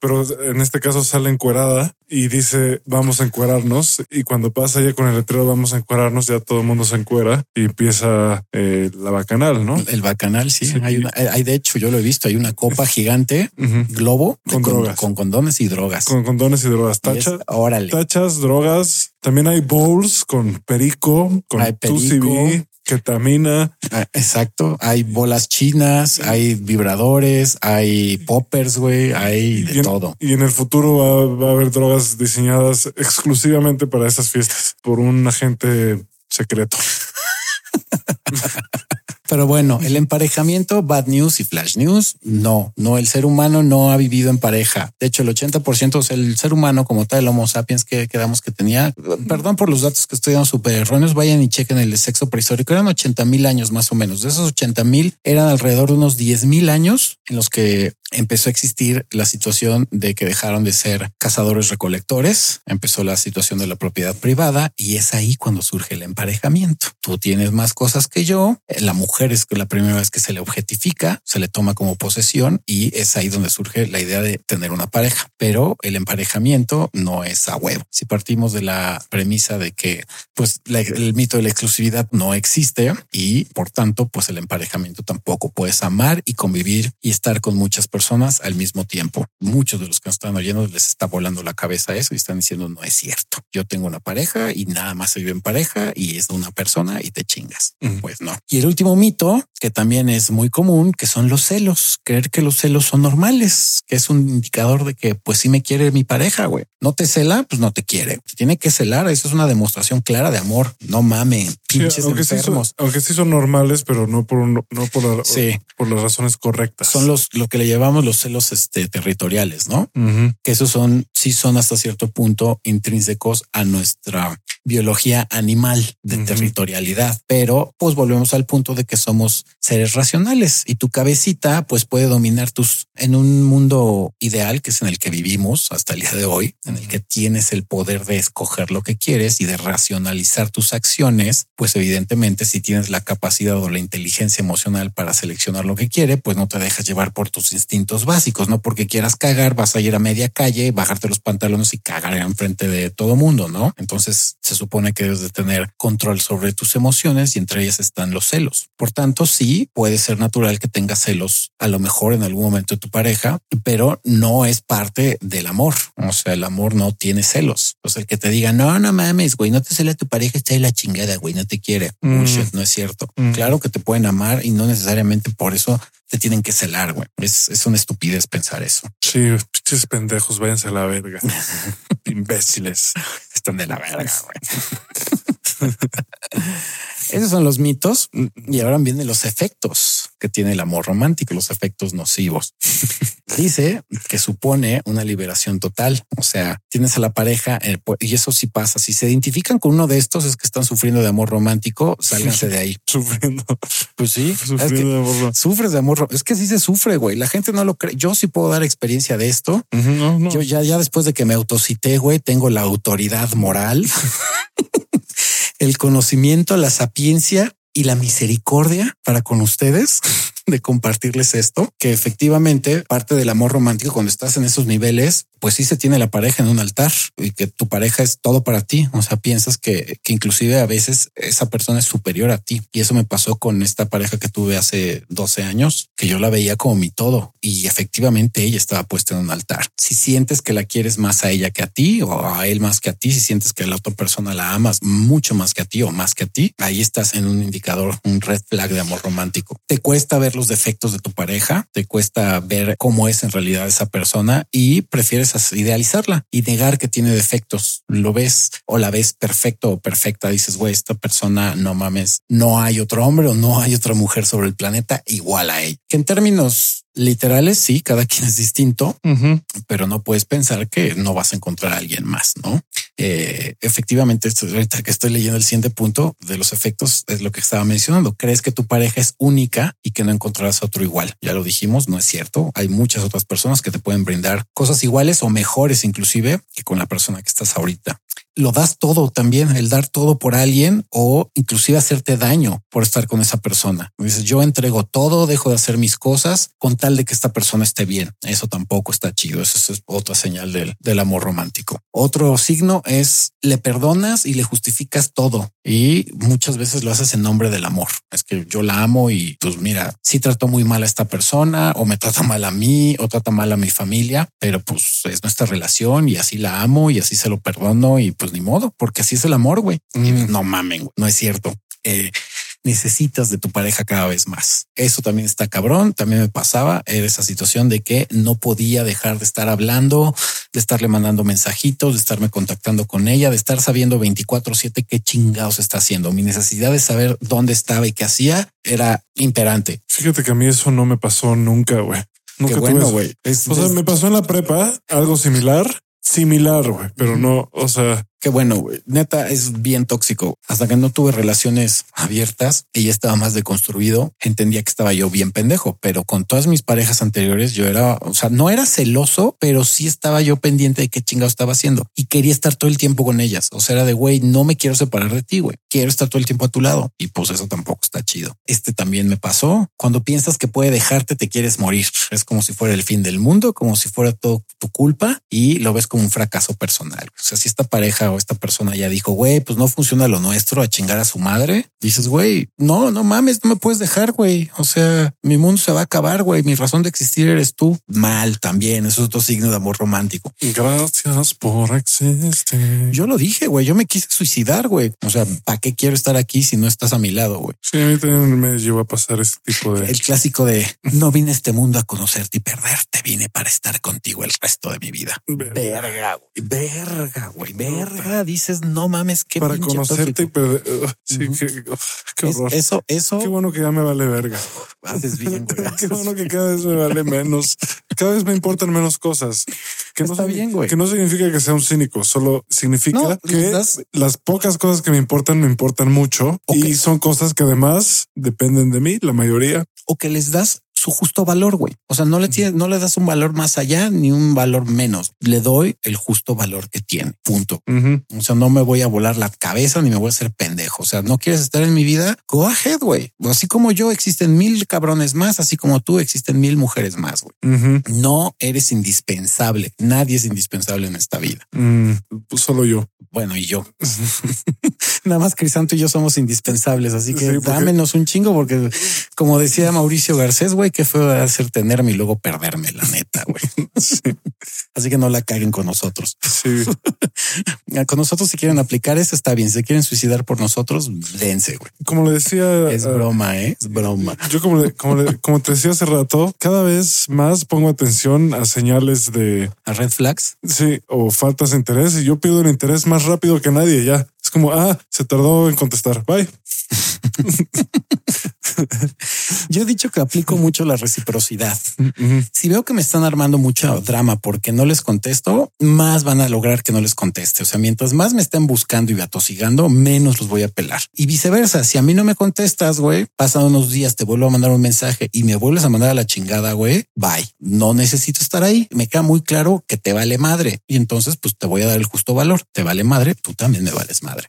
pero en este caso sale encuerada y dice vamos a encuerarnos y cuando pasa ya con el letrero vamos a encuerarnos ya todo el mundo se encuera y empieza eh, la bacanal, ¿no? El bacanal, sí. Hay, una, hay de hecho, yo lo he visto, hay una copa gigante, globo, con, drogas. Con condones y drogas. Con condones y drogas. Tachas, órale. Tachas, drogas. También hay bowls con perico, con hay perico, ketamina. Ah, exacto. Hay bolas chinas, hay vibradores, hay poppers, güey, hay de todo. Y en el futuro va, a haber drogas diseñadas exclusivamente para estas fiestas por un agente secreto. Pero bueno, el emparejamiento, bad news y flash news, no, no, el ser humano no ha vivido en pareja. De hecho, el 80% es el ser humano como tal, el Homo sapiens que quedamos que tenía. Perdón por los datos que estoy dando súper erróneos, vayan y chequen el sexo prehistórico. Eran 80 mil años más o menos. De esos 80 mil eran alrededor de unos 10 mil años en los que empezó a existir la situación de que dejaron de ser cazadores recolectores, empezó la situación de la propiedad privada y es ahí cuando surge el emparejamiento. Tú tienes más cosas que yo, la mujer es la primera vez que se le objetifica, se le toma como posesión y es ahí donde surge la idea de tener una pareja. Pero el emparejamiento no es a huevo. Si partimos de la premisa de que pues el mito de la exclusividad no existe y por tanto pues el emparejamiento tampoco puedes amar y convivir y estar con muchas personas personas al mismo tiempo. Muchos de los que nos están oyendo les está volando la cabeza eso y están diciendo no es cierto. Yo tengo una pareja y nada más se vive en pareja y es de una persona y te chingas. Pues no. Y el último mito que también es muy común, que son los celos. Creer que los celos son normales, que es un indicador de que pues si me quiere mi pareja, güey. No te cela, pues no te quiere. tiene que celar. Eso es una demostración clara de amor. No mamen, pinches aunque enfermos. Sí son, aunque sí son normales, pero no por no, por, por las razones correctas. Son los lo que le los celos este, territoriales, ¿no? Que esos son, sí son hasta cierto punto intrínsecos a nuestra biología animal de territorialidad, pero pues volvemos al punto de que somos seres racionales y tu cabecita pues puede dominar tus en un mundo ideal que es en el que vivimos hasta el día de hoy, en el que tienes el poder de escoger lo que quieres y de racionalizar tus acciones, pues evidentemente si tienes la capacidad o la inteligencia emocional para seleccionar lo que quiere, pues no te dejas llevar por tus instintos básicos, no porque quieras cagar, vas a ir a media calle, bajarte los pantalones y cagar en frente de todo mundo, ¿no? Entonces se supone que debes de tener control sobre tus emociones y entre ellas están los celos. Por tanto, sí puede ser natural que tengas celos a lo mejor en algún momento de tu pareja, pero no es parte del amor. O sea, el amor no tiene celos. O sea, el que te diga, no, no mames, güey, no te cela tu pareja, está ahí la chingada, güey, no te quiere. Mm. no es cierto. Mm. Claro que te pueden amar y no necesariamente por eso te tienen que celar, güey. Es, es una estupidez pensar eso. Sí, pinches pendejos, váyanse a la verga. Imbéciles. Están de la verga, güey. Esos son los mitos y ahora vienen los efectos que tiene el amor romántico, los efectos nocivos. Dice que supone una liberación total. O sea, tienes a la pareja eh, y eso sí pasa. Si se identifican con uno de estos es que están sufriendo de amor romántico, sálganse de ahí. Sufriendo. Pues sí. Sufriendo de amor. Sufres de amor. Es que sí se sufre, güey. La gente no lo cree. Yo sí puedo dar experiencia de esto. Yo ya, ya después de que me autocité, güey, tengo la autoridad moral. el conocimiento, la sapiencia y la misericordia para con ustedes de compartirles esto, que efectivamente parte del amor romántico cuando estás en esos niveles, pues sí se tiene la pareja en un altar y que tu pareja es todo para ti. O sea, piensas que, que inclusive a veces esa persona es superior a ti. Y eso me pasó con esta pareja que tuve hace 12 años, que yo la veía como mi todo y efectivamente ella estaba puesta en un altar. Si sientes que la quieres más a ella que a ti o a él más que a ti, si sientes que la otra persona la amas mucho más que a ti o más que a ti, ahí estás en un indicador, un red flag de amor romántico. Te cuesta ver los defectos de tu pareja, te cuesta ver cómo es en realidad esa persona y prefieres idealizarla y negar que tiene defectos. Lo ves o la ves perfecto o perfecta. Dices, güey, esta persona no mames, no hay otro hombre o no hay otra mujer sobre el planeta igual a ella. Que en términos literales, sí, cada quien es distinto, pero no puedes pensar que no vas a encontrar a alguien más, ¿no? Eh, efectivamente, esto, ahorita que estoy leyendo el siguiente punto de los efectos es lo que estaba mencionando. Crees que tu pareja es única y que no encontrarás otro igual. Ya lo dijimos, no es cierto. Hay muchas otras personas que te pueden brindar cosas iguales o mejores inclusive que con la persona que estás ahorita. Lo das todo también, el dar todo por alguien o inclusive hacerte daño por estar con esa persona. Dices, yo entrego todo, dejo de hacer mis cosas con tal de que esta persona esté bien. Eso tampoco está chido. Eso es otra señal del, del amor romántico. Otro signo es le perdonas y le justificas todo y muchas veces lo haces en nombre del amor. Es que yo la amo y pues mira, si trato muy mal a esta persona o me trata mal a mí o trata mal a mi familia, pero pues es nuestra relación y así la amo y así se lo perdono y pues ni modo, porque así es el amor, güey. Mm. No mamen, no es cierto. Eh, necesitas de tu pareja cada vez más. Eso también está cabrón. También me pasaba era esa situación de que no podía dejar de estar hablando, de estarle mandando mensajitos, de estarme contactando con ella, de estar sabiendo 24 7 qué chingados está haciendo. Mi necesidad de saber dónde estaba y qué hacía era imperante. Fíjate que a mí eso no me pasó nunca, güey. Nunca bueno, güey. O sea, me pasó en la prepa algo similar, similar, güey, pero no, o sea, que bueno, neta es bien tóxico. Hasta que no tuve relaciones abiertas, ella estaba más deconstruido, entendía que estaba yo bien pendejo, pero con todas mis parejas anteriores yo era, o sea, no era celoso, pero sí estaba yo pendiente de qué chingado estaba haciendo y quería estar todo el tiempo con ellas. O sea, era de güey, no me quiero separar de ti, güey, quiero estar todo el tiempo a tu lado y pues eso tampoco está chido. Este también me pasó. Cuando piensas que puede dejarte, te quieres morir. Es como si fuera el fin del mundo, como si fuera todo tu culpa y lo ves como un fracaso personal. O sea, si esta pareja esta persona ya dijo, güey, pues no funciona lo nuestro a chingar a su madre. Dices, güey, no, no mames, no me puedes dejar, güey. O sea, mi mundo se va a acabar, güey. Mi razón de existir eres tú. Mal también. Eso es otro signo de amor romántico. Gracias por existir. Yo lo dije, güey. Yo me quise suicidar, güey. O sea, ¿para qué quiero estar aquí si no estás a mi lado, güey? Sí, a mí también me llevó a pasar ese tipo de... El clásico de no vine a este mundo a conocerte y perderte. Vine para estar contigo el resto de mi vida. Verga, güey. Verga, güey. Verga dices, no mames, qué Para conocerte y perder. sí, qué, horror. eso, eso. Qué bueno que ya me vale verga. Haces bien. qué bueno que cada vez me vale menos. Cada vez me importan menos cosas. Que Está no, bien, güey. Que no significa que sea un cínico, solo significa que las pocas cosas que me importan me importan mucho y son cosas que además dependen de mí, la mayoría. O que les das su justo valor, güey. O sea, no le tienes, no le das un valor más allá ni un valor menos. Le doy el justo valor que tiene. Punto. O sea, no me voy a volar la cabeza ni me voy a hacer pendejo. O sea, no quieres estar en mi vida. Go ahead, güey. Así como yo existen mil cabrones más, así como tú existen mil mujeres más. Güey. No eres indispensable. Nadie es indispensable en esta vida. Mm, pues solo yo. Bueno, y yo. Nada más Crisanto y yo somos indispensables. Así que dámenos un chingo, porque como decía Mauricio Garcés, güey, qué fue hacer tenerme y luego perderme, la neta, güey. Así que no la caguen con nosotros. Sí. con nosotros, si quieren aplicar eso, está bien. Si quieren suicidar por nosotros, dense, güey. Como le decía, es broma, ¿eh? es broma. Yo, como, como, como te decía hace rato, cada vez más pongo atención a señales de a red flags. Sí, o faltas de interés. Y yo pido el interés más rápido que nadie. Ya es como, ah, se tardó en contestar. Bye. Yo he dicho que aplico mucho la reciprocidad. Si veo que me están armando mucho drama porque no les contesto, más van a lograr que no les conteste. O sea, mientras más me estén buscando y atosigando, menos los voy a pelar. Y viceversa, si a mí no me contestas, güey, pasan unos días, te vuelvo a mandar un mensaje y me vuelves a mandar a la chingada, güey, bye. No necesito estar ahí. Me queda muy claro que te vale madre. Y entonces, pues te voy a dar el justo valor. Te vale madre, tú también me vales madre.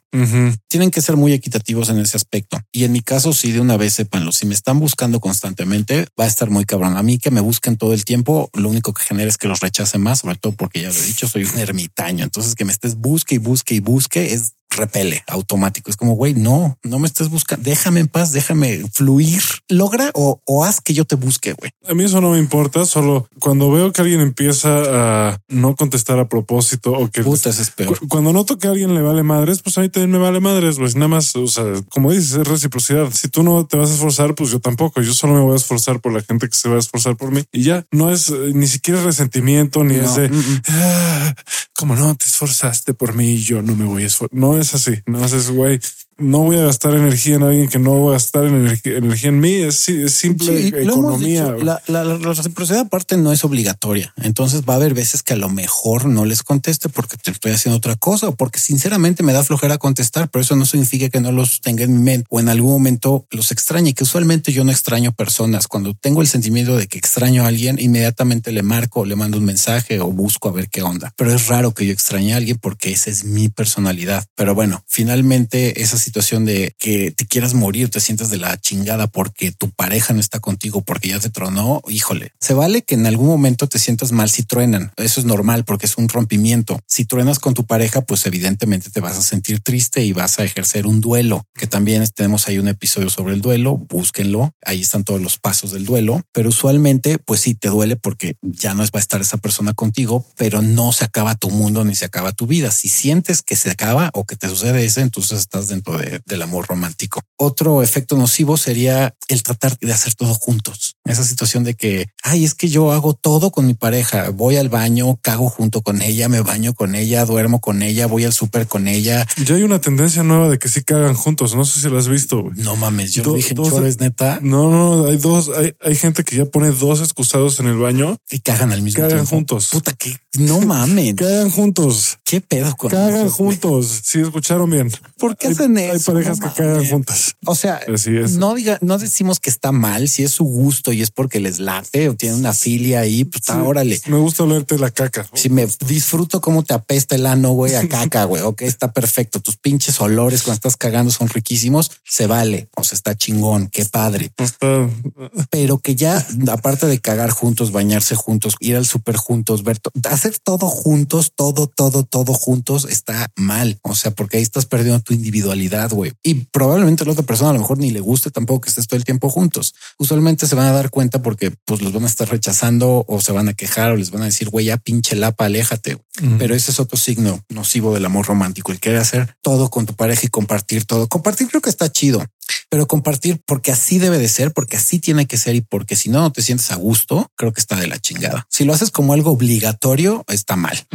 Tienen que ser muy equitativos en ese aspecto. Y en mi caso, sí, de una vez Si me están buscando constantemente, va a estar muy cabrón. A mí que me busquen todo el tiempo, lo único que genera es que los rechace más, sobre todo porque ya lo he dicho, soy un ermitaño. Entonces que me estés busque y busque y busque es repele automático. Es como, güey, no, no me estés buscando, déjame en paz, déjame fluir, logra o, haz que yo te busque, güey. A mí eso no me importa, solo cuando veo que alguien empieza a no contestar a propósito o que... es peor. Cuando noto que a alguien le vale madres, pues a mí también me vale madres, pues nada más, o sea, como dices, es reciprocidad. Si tú no te vas a esforzar, pues yo tampoco, yo solo me voy a esforzar por la gente que se va a esforzar por mí y ya, no es eh, ni siquiera resentimiento, ni ese, ah, como no te esforzaste por mí y yo no me voy a esforzar. No es así. No es güey. No voy a gastar energía en alguien que no va a gastar energía, energía en mí. Es, es simple Sí, economía. dicho, la, la, la reciprocidad aparte no es obligatoria. Entonces va a haber veces que a lo mejor no les conteste porque te estoy haciendo otra cosa o porque sinceramente me da flojera contestar, pero eso no significa que no los tenga en mi mente o en algún momento los extrañe, que usualmente yo no extraño personas. Cuando tengo el sentimiento de que extraño a alguien, inmediatamente le marco, le mando un mensaje o busco a ver qué onda. Pero es raro que yo extrañe a alguien porque esa es mi personalidad. Pero bueno, finalmente esa situación de que te quieras morir, te sientes de la chingada porque tu pareja no está contigo, porque ya te tronó, híjole, se vale que en algún momento te sientas mal si truenan. Eso es normal porque es un rompimiento. Si truenas con tu pareja, pues evidentemente te vas a sentir triste y vas a ejercer un duelo, que también tenemos ahí un episodio sobre el duelo, búsquenlo, ahí están todos los pasos del duelo, pero usualmente pues sí te duele porque ya no va a estar esa persona contigo, pero no se acaba tu mundo ni se acaba tu vida. Si sientes que se acaba o que te sucede eso, entonces estás dentro de- del amor romántico. Otro efecto nocivo sería el tratar de hacer todo juntos. Esa situación de que, ay, es que yo hago todo con mi pareja. Voy al baño, cago junto con ella, me baño con ella, duermo con ella, voy al súper con ella. Ya hay una tendencia nueva de que sí cagan juntos. No sé si lo has visto. No mames, yo Do- lo dije dos- chores, neta, No, no, hay dos, hay, hay gente que ya pone dos excusados en el baño. y cagan al mismo Cagan tiempo. juntos. Puta, que no mames. Cagan juntos. ¿Qué pedo con Cagan juntos. Sí, escucharon bien. ¿Por qué hacen Hay parejas No que cagan mames. juntas. O sea, Así es. no diga, no decimos que está mal, si es su gusto y es porque les late o tiene una filia ahí, pues Sí, órale. Me gusta olerte la caca. Si me disfruto cómo te apesta el ano, güey, a caca, güey. Ok, está perfecto. Tus pinches olores cuando estás cagando son riquísimos. Se vale. O sea, está chingón. Qué padre. Está- Pero que ya, aparte de cagar juntos, bañarse juntos, ir al súper juntos, ver, to- hacer todo juntos, todo, todo, todo juntos está mal. O sea, porque ahí estás perdiendo tu individualidad, güey. Y probablemente a la otra persona a lo mejor ni le guste tampoco que estés todo el tiempo juntos. Usualmente se van a dar cuenta porque pues los van a estar rechazando o se van a quejar o les van a decir, güey, ya pinche lapa, aléjate. Pero ese es otro signo nocivo del amor romántico, el querer hacer todo con tu pareja y compartir todo. Compartir creo que está chido, pero compartir porque así debe de ser, porque así tiene que ser y porque si no, no te sientes a gusto, creo que está de la chingada. Si lo haces como algo obligatorio, está mal.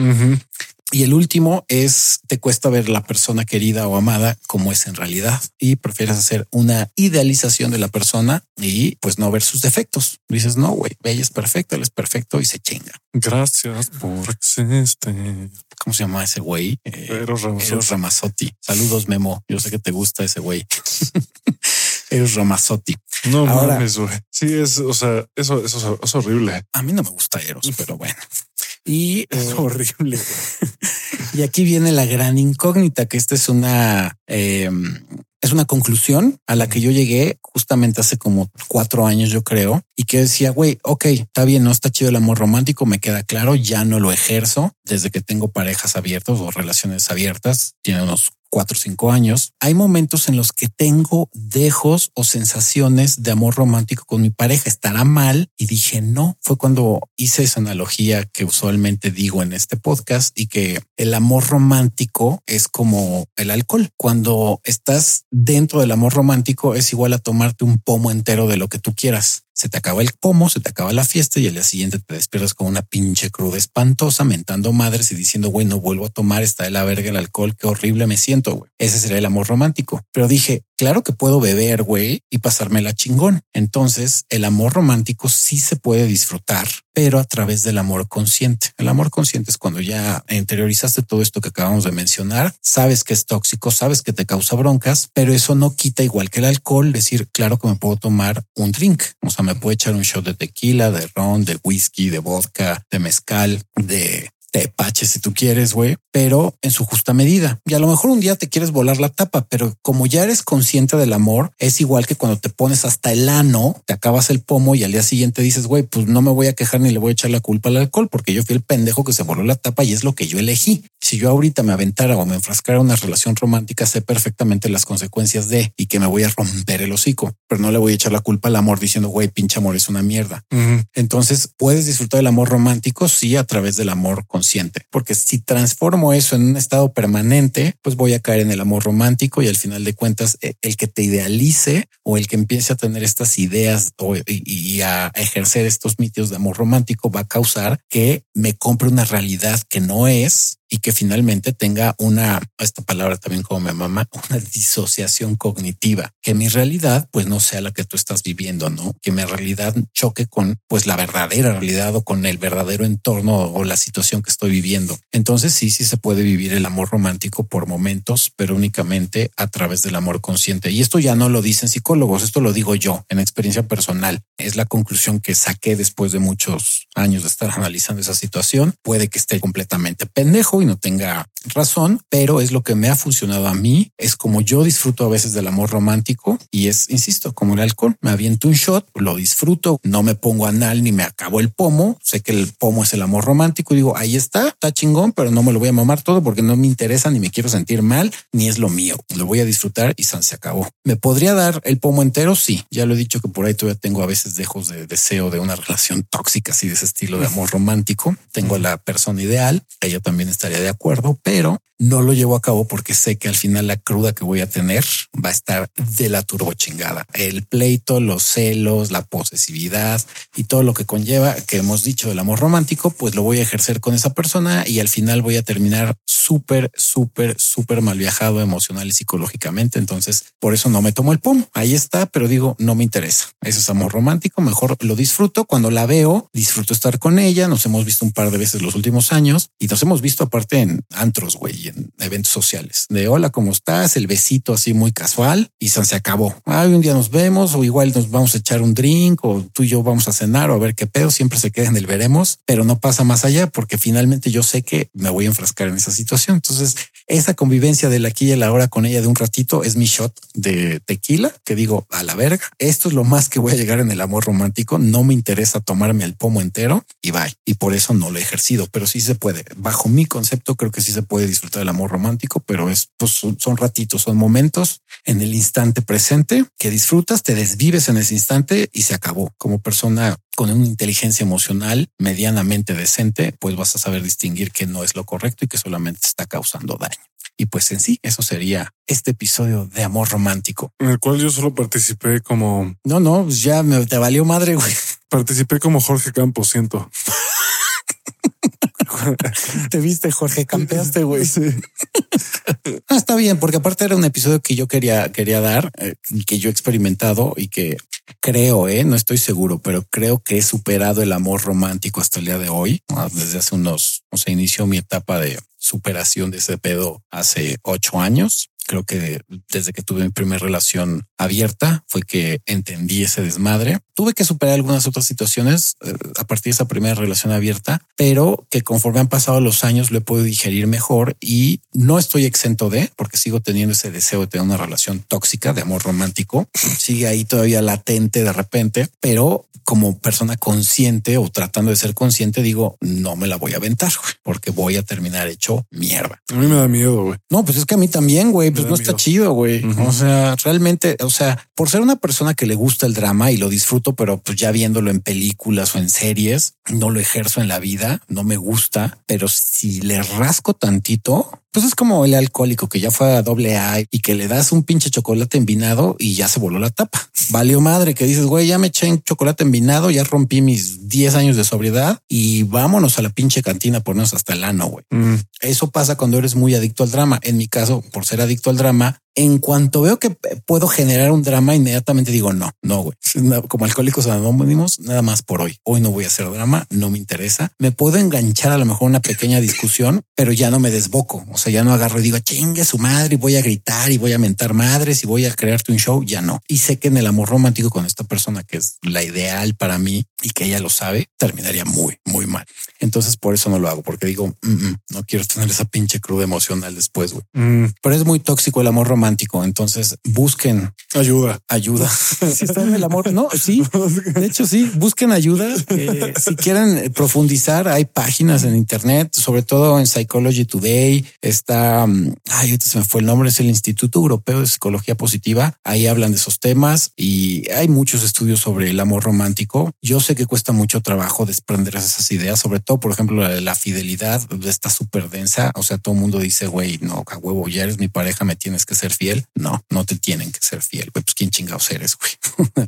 Y el último es te cuesta ver la persona querida o amada como es en realidad y prefieres hacer una idealización de la persona y pues no ver sus defectos. Dices, no, güey, ella es perfecta, él es perfecto y se chinga. Gracias por existir. ¿Cómo se llama ese güey? Eh, Eros Ramazzotti. Eros Ramazzotti. Saludos, Memo. Yo sé que te gusta ese güey. Eros Ramazzotti. No Ahora- mames, güey. Sí, es, o sea, eso, eso es horrible. A mí no me gusta Eros, pero bueno. Y Es eh, horrible. Y aquí viene la gran incógnita, que esta es una eh, es una conclusión a la que yo llegué justamente hace como cuatro años, yo creo, y que decía, güey, ok, está bien, no está chido el amor romántico, me queda claro, ya no lo ejerzo desde que tengo parejas abiertas o relaciones abiertas, tiene unos cuatro o cinco años, hay momentos en los que tengo dejos o sensaciones de amor romántico con mi pareja. Estará mal. Y dije, no, fue cuando hice esa analogía que usualmente digo en este podcast y que el amor romántico es como el alcohol. Cuando estás dentro del amor romántico es igual a tomarte un pomo entero de lo que tú quieras. Se te acaba el pomo, se te acaba la fiesta y al día siguiente te despiertas con una pinche cruda espantosa, mentando madres y diciendo, güey, no vuelvo a tomar, está de la verga el alcohol, qué horrible me siento, güey. Ese sería el amor romántico. Pero dije, claro que puedo beber, güey, y pasármela chingón. Entonces, el amor romántico sí se puede disfrutar, pero a través del amor consciente. El amor consciente es cuando ya interiorizaste todo esto que acabamos de mencionar, sabes que es tóxico, sabes que te causa broncas, pero eso no quita igual que el alcohol, decir, claro que me puedo tomar un drink, o sea, me puedo echar un shot de tequila, de ron, de whisky, de vodka, de mezcal, de tepache si tú quieres, güey, pero en su justa medida. Y a lo mejor un día te quieres volar la tapa, pero como ya eres consciente del amor, es igual que cuando te pones hasta el ano, te acabas el pomo y al día siguiente dices, güey, pues no me voy a quejar ni le voy a echar la culpa al alcohol porque yo fui el pendejo que se voló la tapa y es lo que yo elegí. Si yo ahorita me aventara o me enfrascara en una relación romántica, sé perfectamente las consecuencias de y que me voy a romper el hocico, pero no le voy a echar la culpa al amor diciendo, güey, pinche amor es una mierda. Entonces puedes disfrutar del amor romántico, sí, a través del amor consciente, porque si transformo eso en un estado permanente, pues voy a caer en el amor romántico y al final de cuentas, eh, el que te idealice o el que empiece a tener estas ideas o, y, y a ejercer estos mitos de amor romántico va a causar que me compre una realidad que no es y que finalmente tenga una, esta palabra también como me mama, una disociación cognitiva, que mi realidad pues no sea la que tú estás viviendo, ¿no? Que mi realidad choque con pues la verdadera realidad o con el verdadero entorno o la situación que estoy viviendo. Entonces sí, sí se puede vivir el amor romántico por momentos, pero únicamente a través del amor consciente. Y esto ya no lo dicen psicólogos, esto lo digo yo en experiencia personal. Es la conclusión que saqué después de muchos años de estar analizando esa situación. Puede que esté completamente pendejo y no razón, pero es lo que me ha funcionado a mí. Es como yo disfruto a veces del amor romántico y es, insisto, como el alcohol. Me aviento un shot, lo disfruto, no me pongo anal ni me acabo el pomo. Sé que el pomo es el amor romántico y digo, ahí está, está chingón, pero no me lo voy a mamar todo porque no me interesa ni me quiero sentir mal ni es lo mío. Lo voy a disfrutar y se acabó. ¿Me podría dar el pomo entero? Sí, ya lo he dicho que por ahí todavía tengo a veces dejos de deseo de una relación tóxica, así de ese estilo de amor romántico. Tengo a la persona ideal, ella también estaría de acuerdo, pero no lo llevo a cabo porque sé que al final la cruda que voy a tener va a estar de la turbo chingada. El pleito, los celos, la posesividad y todo lo que conlleva que hemos dicho del amor romántico, pues lo voy a ejercer con esa persona y al final voy a terminar súper, súper, súper mal viajado emocional y psicológicamente. Entonces, por eso no me tomo el pomo. Ahí está, pero digo, no me interesa. Eso es amor romántico. Mejor lo disfruto. Cuando la veo, disfruto estar con ella. Nos hemos visto un par de veces los últimos años y nos hemos visto aparte en antros, güey, en eventos sociales. De hola, ¿cómo estás? El besito así muy casual y se acabó. Ay, un día nos vemos o igual nos vamos a echar un drink o tú y yo vamos a cenar o a ver qué pedo. Siempre se queda en el veremos, pero no pasa más allá porque finalmente yo sé que me voy a enfrascar en esa situación. Entonces, esa convivencia de la aquí y la hora con ella de un ratito es mi shot de tequila que digo a la verga. Esto es lo más que voy a llegar en el amor romántico. No me interesa tomarme el pomo entero y bye. Y por eso no lo he ejercido, pero sí se puede. Bajo mi concepto, creo que sí se puede disfrutar del amor romántico, pero es pues son ratitos, son momentos en el instante presente que disfrutas, te desvives en ese instante y se acabó. Como persona con una inteligencia emocional medianamente decente, pues vas a saber distinguir que no es lo correcto y que solamente está causando daño. Y pues en sí, eso sería este episodio de amor romántico. En el cual yo solo participé como... No, no, ya me te valió madre, güey. Participé como Jorge Campos, siento. Te viste, Jorge, campeaste, güey. Ah, está bien, porque aparte era un episodio que yo quería, quería dar, eh, que yo he experimentado y que creo, eh, no estoy seguro, pero creo que he superado el amor romántico hasta el día de hoy. Desde hace unos, o sea, inició mi etapa de superación de ese pedo hace ocho años creo que desde que tuve mi primera relación abierta fue que entendí ese desmadre. Tuve que superar algunas otras situaciones eh, a partir de esa primera relación abierta, pero que conforme han pasado los años lo he podido digerir mejor y no estoy exento de, porque sigo teniendo ese deseo de tener una relación tóxica de amor romántico. Sigue ahí todavía latente de repente, pero como persona consciente o tratando de ser consciente, digo, no me la voy a aventar porque voy a terminar hecho mierda. A mí me da miedo, güey. No, pues es que a mí también, güey, pues no está chido, güey. O sea, realmente, o sea, por ser una persona que le gusta el drama y lo disfruto, pero pues ya viéndolo en películas o en series, no lo ejerzo en la vida, no me gusta, pero si le rasco tantito, pues es como el alcohólico que ya fue a doble A y que le das un pinche chocolate envinado y ya se voló la tapa. Valió madre que dices, güey, ya me eché en chocolate envinado, ya rompí mis 10 años de sobriedad y vámonos a la pinche cantina ponernos hasta el ano, güey. Mm. Eso pasa cuando eres muy adicto al drama. En mi caso, por ser adicto al drama, en cuanto veo que puedo generar un drama, inmediatamente digo no, no, güey. Como alcohólicos anónimos, nada más por hoy. Hoy no voy a hacer drama, no me interesa. Me puedo enganchar a lo mejor una pequeña discusión, pero ya no me desboco. O sea, ya no agarro y digo chingue su madre y voy a gritar y voy a mentar madres y voy a crearte un show. Ya no. Y sé que en el amor romántico con esta persona que es la ideal para mí y que ella lo sabe, terminaría muy, muy mal. Entonces por eso no lo hago, porque digo mm, mm, no quiero tener esa pinche cruda emocional después, güey. Mm. Pero es muy tóxico el amor romántico romántico. Entonces busquen ayuda, ayuda. si están en el amor, no, sí. De hecho, sí, busquen ayuda. Eh, si quieren profundizar, hay páginas en Internet, sobre todo en Psychology Today. Está, mm, ay, se me fue el nombre, es el Instituto Europeo de Psicología Positiva. Ahí hablan de esos temas y hay muchos estudios sobre el amor romántico. Yo sé que cuesta mucho trabajo desprender esas ideas, sobre todo, por ejemplo, la, la fidelidad está súper densa. O sea, todo el mundo dice, güey, no, a huevo, ya eres mi pareja, me tienes que ser fiel. No, no te tienen que ser fiel. Pues quién chingados eres, güey.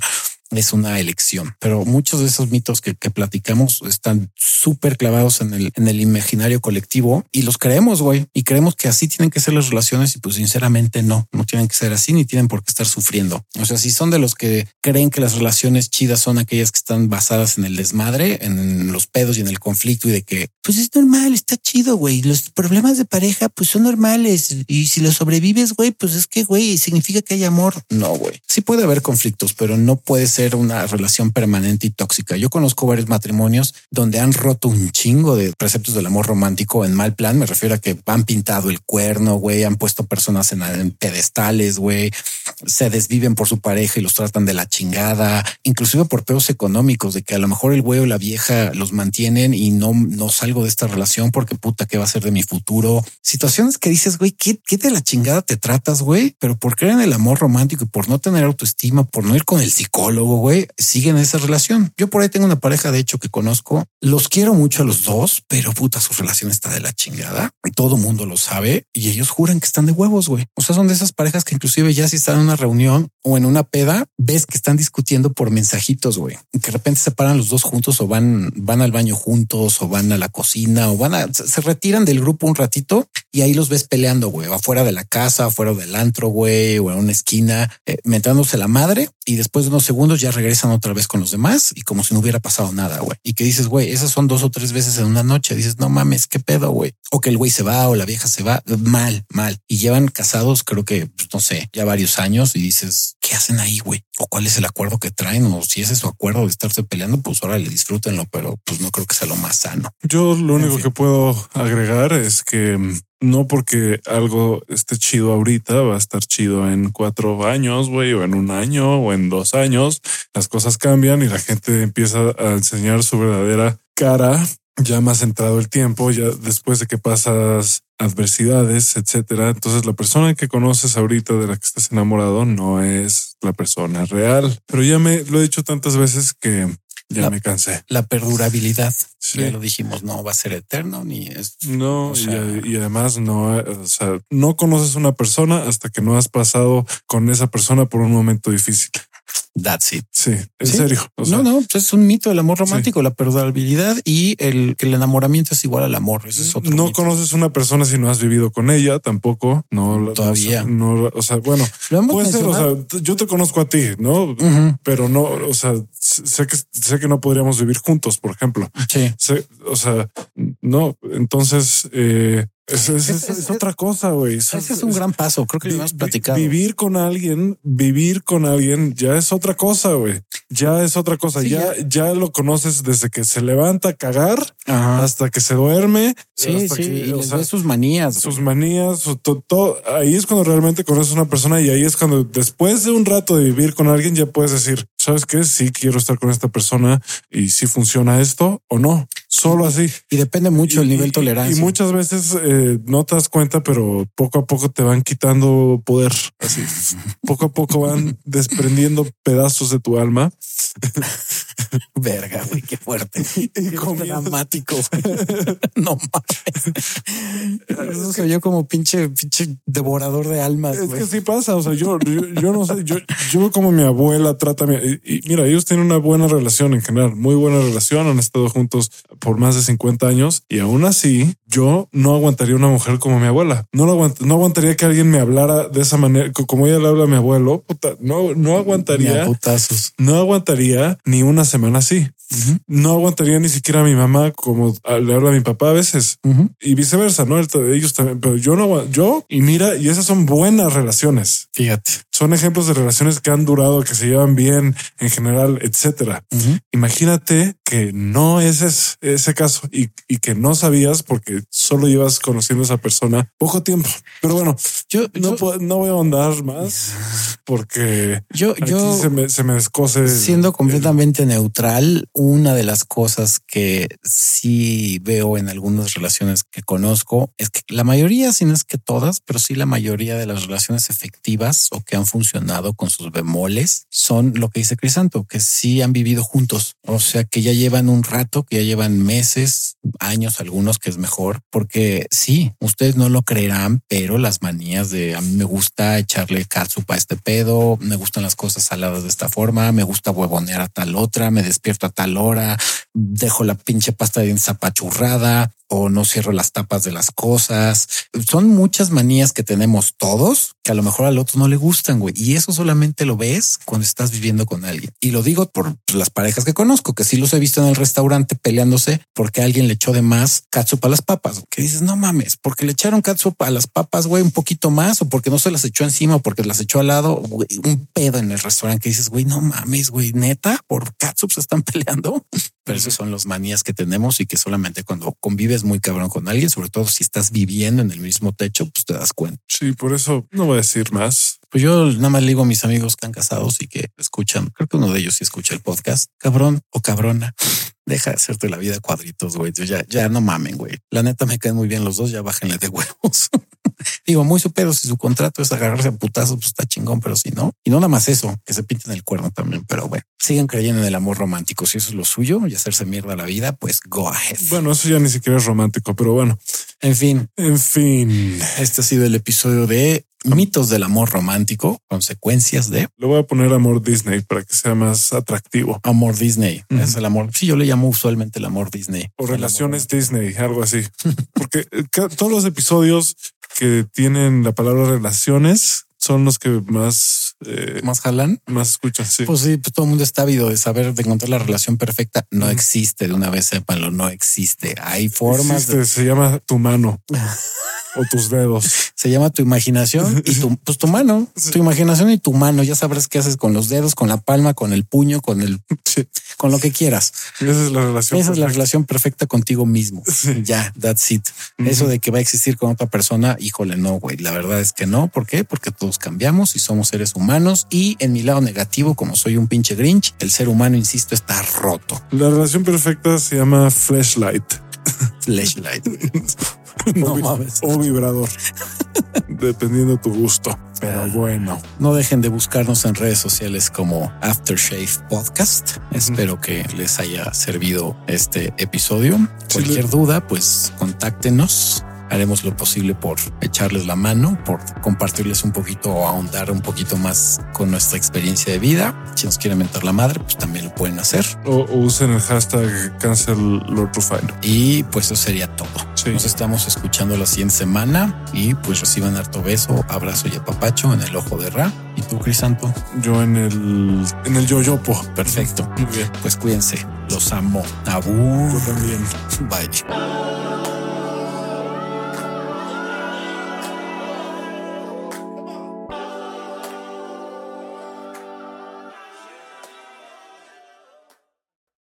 es una elección. Pero muchos de esos mitos que, que platicamos están súper clavados en el, en el imaginario colectivo y los creemos, güey. Y creemos que así tienen que ser las relaciones y pues sinceramente no, no tienen que ser así ni tienen por qué estar sufriendo. O sea, si son de los que creen que las relaciones chidas son aquellas que están basadas en el desmadre, en los pedos y en el conflicto y de que pues es normal, está chido, güey. Los problemas de pareja pues son normales y si los sobrevives, güey, pues es que, güey, significa que hay amor. No, güey. Sí puede haber conflictos, pero no puede ser una relación permanente y tóxica. Yo conozco varios matrimonios donde han roto un chingo de preceptos del amor romántico en mal plan. Me refiero a que han pintado el cuerno, güey, han puesto personas en, en pedestales, güey, se desviven por su pareja y los tratan de la chingada, inclusive por peos económicos, de que a lo mejor el güey o la vieja los mantienen y no, no salgo de esta relación porque puta, ¿qué va a ser de mi futuro? Situaciones que dices, güey, ¿qué, qué de la chingada te tratas, güey? Pero por creer en el amor romántico y por no tener autoestima, por no ir con el psicólogo, güey, siguen esa relación. Yo por ahí tengo una pareja, de hecho, que conozco. Los quiero mucho a los dos, pero puta, su relación está de la chingada. Todo mundo lo sabe y ellos juran que están de huevos, güey. O sea, son de esas parejas que inclusive ya si están en una reunión o en una peda, ves que están discutiendo por mensajitos, güey. Que de repente se paran los dos juntos o van, van al baño juntos o van a la cocina o van a, se retiran del grupo un ratito y ahí los ves peleando, güey, afuera de la casa, afuera del antro, güey, o en una esquina, eh, mentándose la madre y después de unos segundos ya regresan otra vez con los demás y como si no hubiera pasado nada, güey. Y que dices, güey, esas son dos o tres veces en una noche. Dices, no mames, qué pedo, güey. O que el güey se va o la vieja se va mal, mal. Y llevan casados, creo que, pues, no sé, ya varios años y dices, ¿qué hacen ahí, güey? O cuál es el acuerdo que traen o si ese es su acuerdo de estarse peleando, pues ahora le disfrútenlo, pero pues no creo que sea lo más sano. Yo lo único que puedo agregar es que mm, no porque algo esté chido ahorita va a estar chido en cuatro años, güey, o en un año o en dos años. Las cosas cambian y la gente empieza a enseñar su verdadera cara ya más entrado el tiempo, ya después de que pasas adversidades, etcétera. Entonces la persona que conoces ahorita de la que estás enamorado no es la persona real. Pero ya me lo he dicho tantas veces que ya La- me cansé. La perdurabilidad, Sí. ya lo dijimos, no va a ser eterno ni es. No, O y- sea- y, además no, eh, o sea, no conoces una persona hasta que no has pasado con esa persona por un momento difícil. That's it. Sí, en Sí. serio. O sea, no, no, pues es un mito del amor romántico, la perdurabilidad y el que el enamoramiento es igual al amor. Ese es otro. no mito. conoces una persona si no has vivido con ella tampoco. No, Todavía. No, o sea, bueno, puede ser. O sea, yo te conozco a ti, no? Pero no, o sea, sé que sé que no podríamos vivir juntos, por ejemplo. sí. Sé- o sea, no. Entonces, eh, es, es- es- Es- es otra cosa, güey. Ese es un gran paso. Creo que lo hemos platicado. Vivir con alguien, vivir con alguien ya es otra cosa, güey. Ya es otra cosa. Sí, ya, ya lo conoces desde que se levanta a cagar Ajá. hasta que se duerme. Sí, hasta sí. que, y les sea, sus manías. sus manías, su- todo. Ahí es cuando realmente conoces a una persona y ahí es cuando después de un rato de vivir con alguien ya puedes decir, ¿sabes qué? Sí quiero estar con esta persona y si funciona esto o no. Solo así. Y depende mucho Y- nivel de tolerancia. Y muchas veces eh, no te das cuenta, pero poco a poco te van quitando poder. Así poco a poco van desprendiendo pedazos de tu alma. Verga, güey, qué fuerte. Qué dramático. no mames. Eso soy yo como pinche, pinche devorador de almas. Es que sí pasa. O sea, yo, yo, yo no sé. Yo, yo como mi abuela trata. Y, y mira, ellos tienen una buena relación en general, muy buena relación. Han estado juntos por más de 50 años y aún así yo no aguantaría una mujer como mi abuela. No lo aguant- no aguantaría que alguien me hablara de esa manera, co- como ella le habla a mi abuelo. Puta, no, no Ni a aguantaría. putazos. No aguantaría ni una semana No aguantaría ni siquiera a mi mamá como le habla a mi papá a veces y viceversa, no? El- Ellos también, pero yo no, yo y mira, y esas son buenas relaciones. Fíjate. Son ejemplos de relaciones que han durado, que se llevan bien en general, etcétera. Imagínate que no es es- ese caso y, y que no sabías porque solo llevas conociendo a esa persona poco tiempo. Pero bueno, Yo, no, yo, puedo- no voy a ahondar más porque yo, aquí yo se me, se me descose. siendo el- completamente neutral, una de las cosas que sí veo en algunas relaciones que conozco es que la mayoría, si no es que todas, pero sí la mayoría de las relaciones efectivas o que han funcionado con sus bemoles son lo que dice Crisanto, que sí han vivido juntos. O sea, que ya llevan un rato, que ya llevan meses, años algunos que es mejor, porque sí, ustedes no lo creerán, pero las manías de a mí me gusta echarle catsup a este pedo, me gustan las cosas saladas de esta forma, me gusta huevonear a tal otra, me despierto a tal hora, dejo la pinche pasta de zapachurrada, o no cierro las tapas de las cosas. Son muchas manías que tenemos todos que a lo mejor al otro no le gustan, güey. Y eso solamente lo ves cuando estás viviendo con alguien. Y lo digo por las parejas que conozco, que sí los he visto en el restaurante peleándose porque alguien le echó de más catsup a las papas. Que dices, no mames, porque le echaron catsup a las papas, güey, un poquito más o porque no se las echó encima o porque las echó al lado. un pedo en el restaurante que dices, güey, no mames, güey, neta, por catsup se están peleando. Pero esos son los manías que tenemos y que solamente cuando convives muy cabrón con alguien, sobre todo si estás viviendo en el mismo techo, pues te das cuenta. Sí, por eso no voy a decir más. Pues yo nada más le digo a mis amigos que están casados y que escuchan, creo que uno de ellos sí escucha el podcast, cabrón o cabrona. Deja de hacerte la vida cuadritos, güey. Ya, ya no mamen, güey. La neta me caen muy bien los dos, ya bájenle de huevos. Digo, muy super, si su contrato es agarrarse a putazos, pues está chingón, pero si no, y no nada más eso, que se pinten el cuerno también, pero bueno, sigan creyendo en el amor romántico. Si eso es lo suyo y hacerse mierda la vida, pues go ahead. Bueno, eso ya ni siquiera es romántico, pero bueno. En fin. En fin. Este ha sido el episodio de mitos del amor romántico, consecuencias de. Lo voy a poner amor Disney para que sea más atractivo. Amor Disney es el amor. Sí, yo le llamo usualmente el amor Disney o relaciones Disney, algo así, porque eh, todos los episodios que tienen la palabra relaciones son los que más eh, más jalan, más escuchan. Sí, pues sí, pues todo el mundo está ávido de saber de encontrar la relación perfecta. No existe de una vez, sépanlo, no existe. Hay formas. Se llama tu mano. o tus dedos. Se llama tu imaginación y tu, pues tu mano, tu imaginación y tu mano. Ya sabrás qué haces con los dedos, con la palma, con el puño, con el, con lo que quieras. Esa es la relación. Esa es la relación perfecta contigo mismo. Ya, that's it. Eso de que va a existir con otra persona, híjole, no, güey. La verdad es que no. ¿Por qué? Porque todos cambiamos y somos seres humanos. Y en mi lado negativo, como soy un pinche Grinch, el ser humano, insisto, está roto. La relación perfecta se llama flashlight. Flashlight. no mames. O vibrador. Dependiendo de tu gusto. Pero bueno. No dejen de buscarnos en redes sociales como Aftershave Podcast. Espero que les haya servido este episodio. Cualquier duda, pues contáctenos haremos lo posible por echarles la mano, por compartirles un poquito o ahondar un poquito más con nuestra experiencia de vida. Si nos quieren mentar la madre, pues también lo pueden hacer. O, usen el hashtag cancel Lord Y pues eso sería todo. Nos estamos escuchando la siguiente semana y pues reciban harto beso, abrazo y apapacho en el ojo de Ra. ¿Y tú, Crisanto? Yo en el en el yoyopo. Perfecto. Muy bien. Pues cuídense. Los amo. Abu. Yo también. Bye.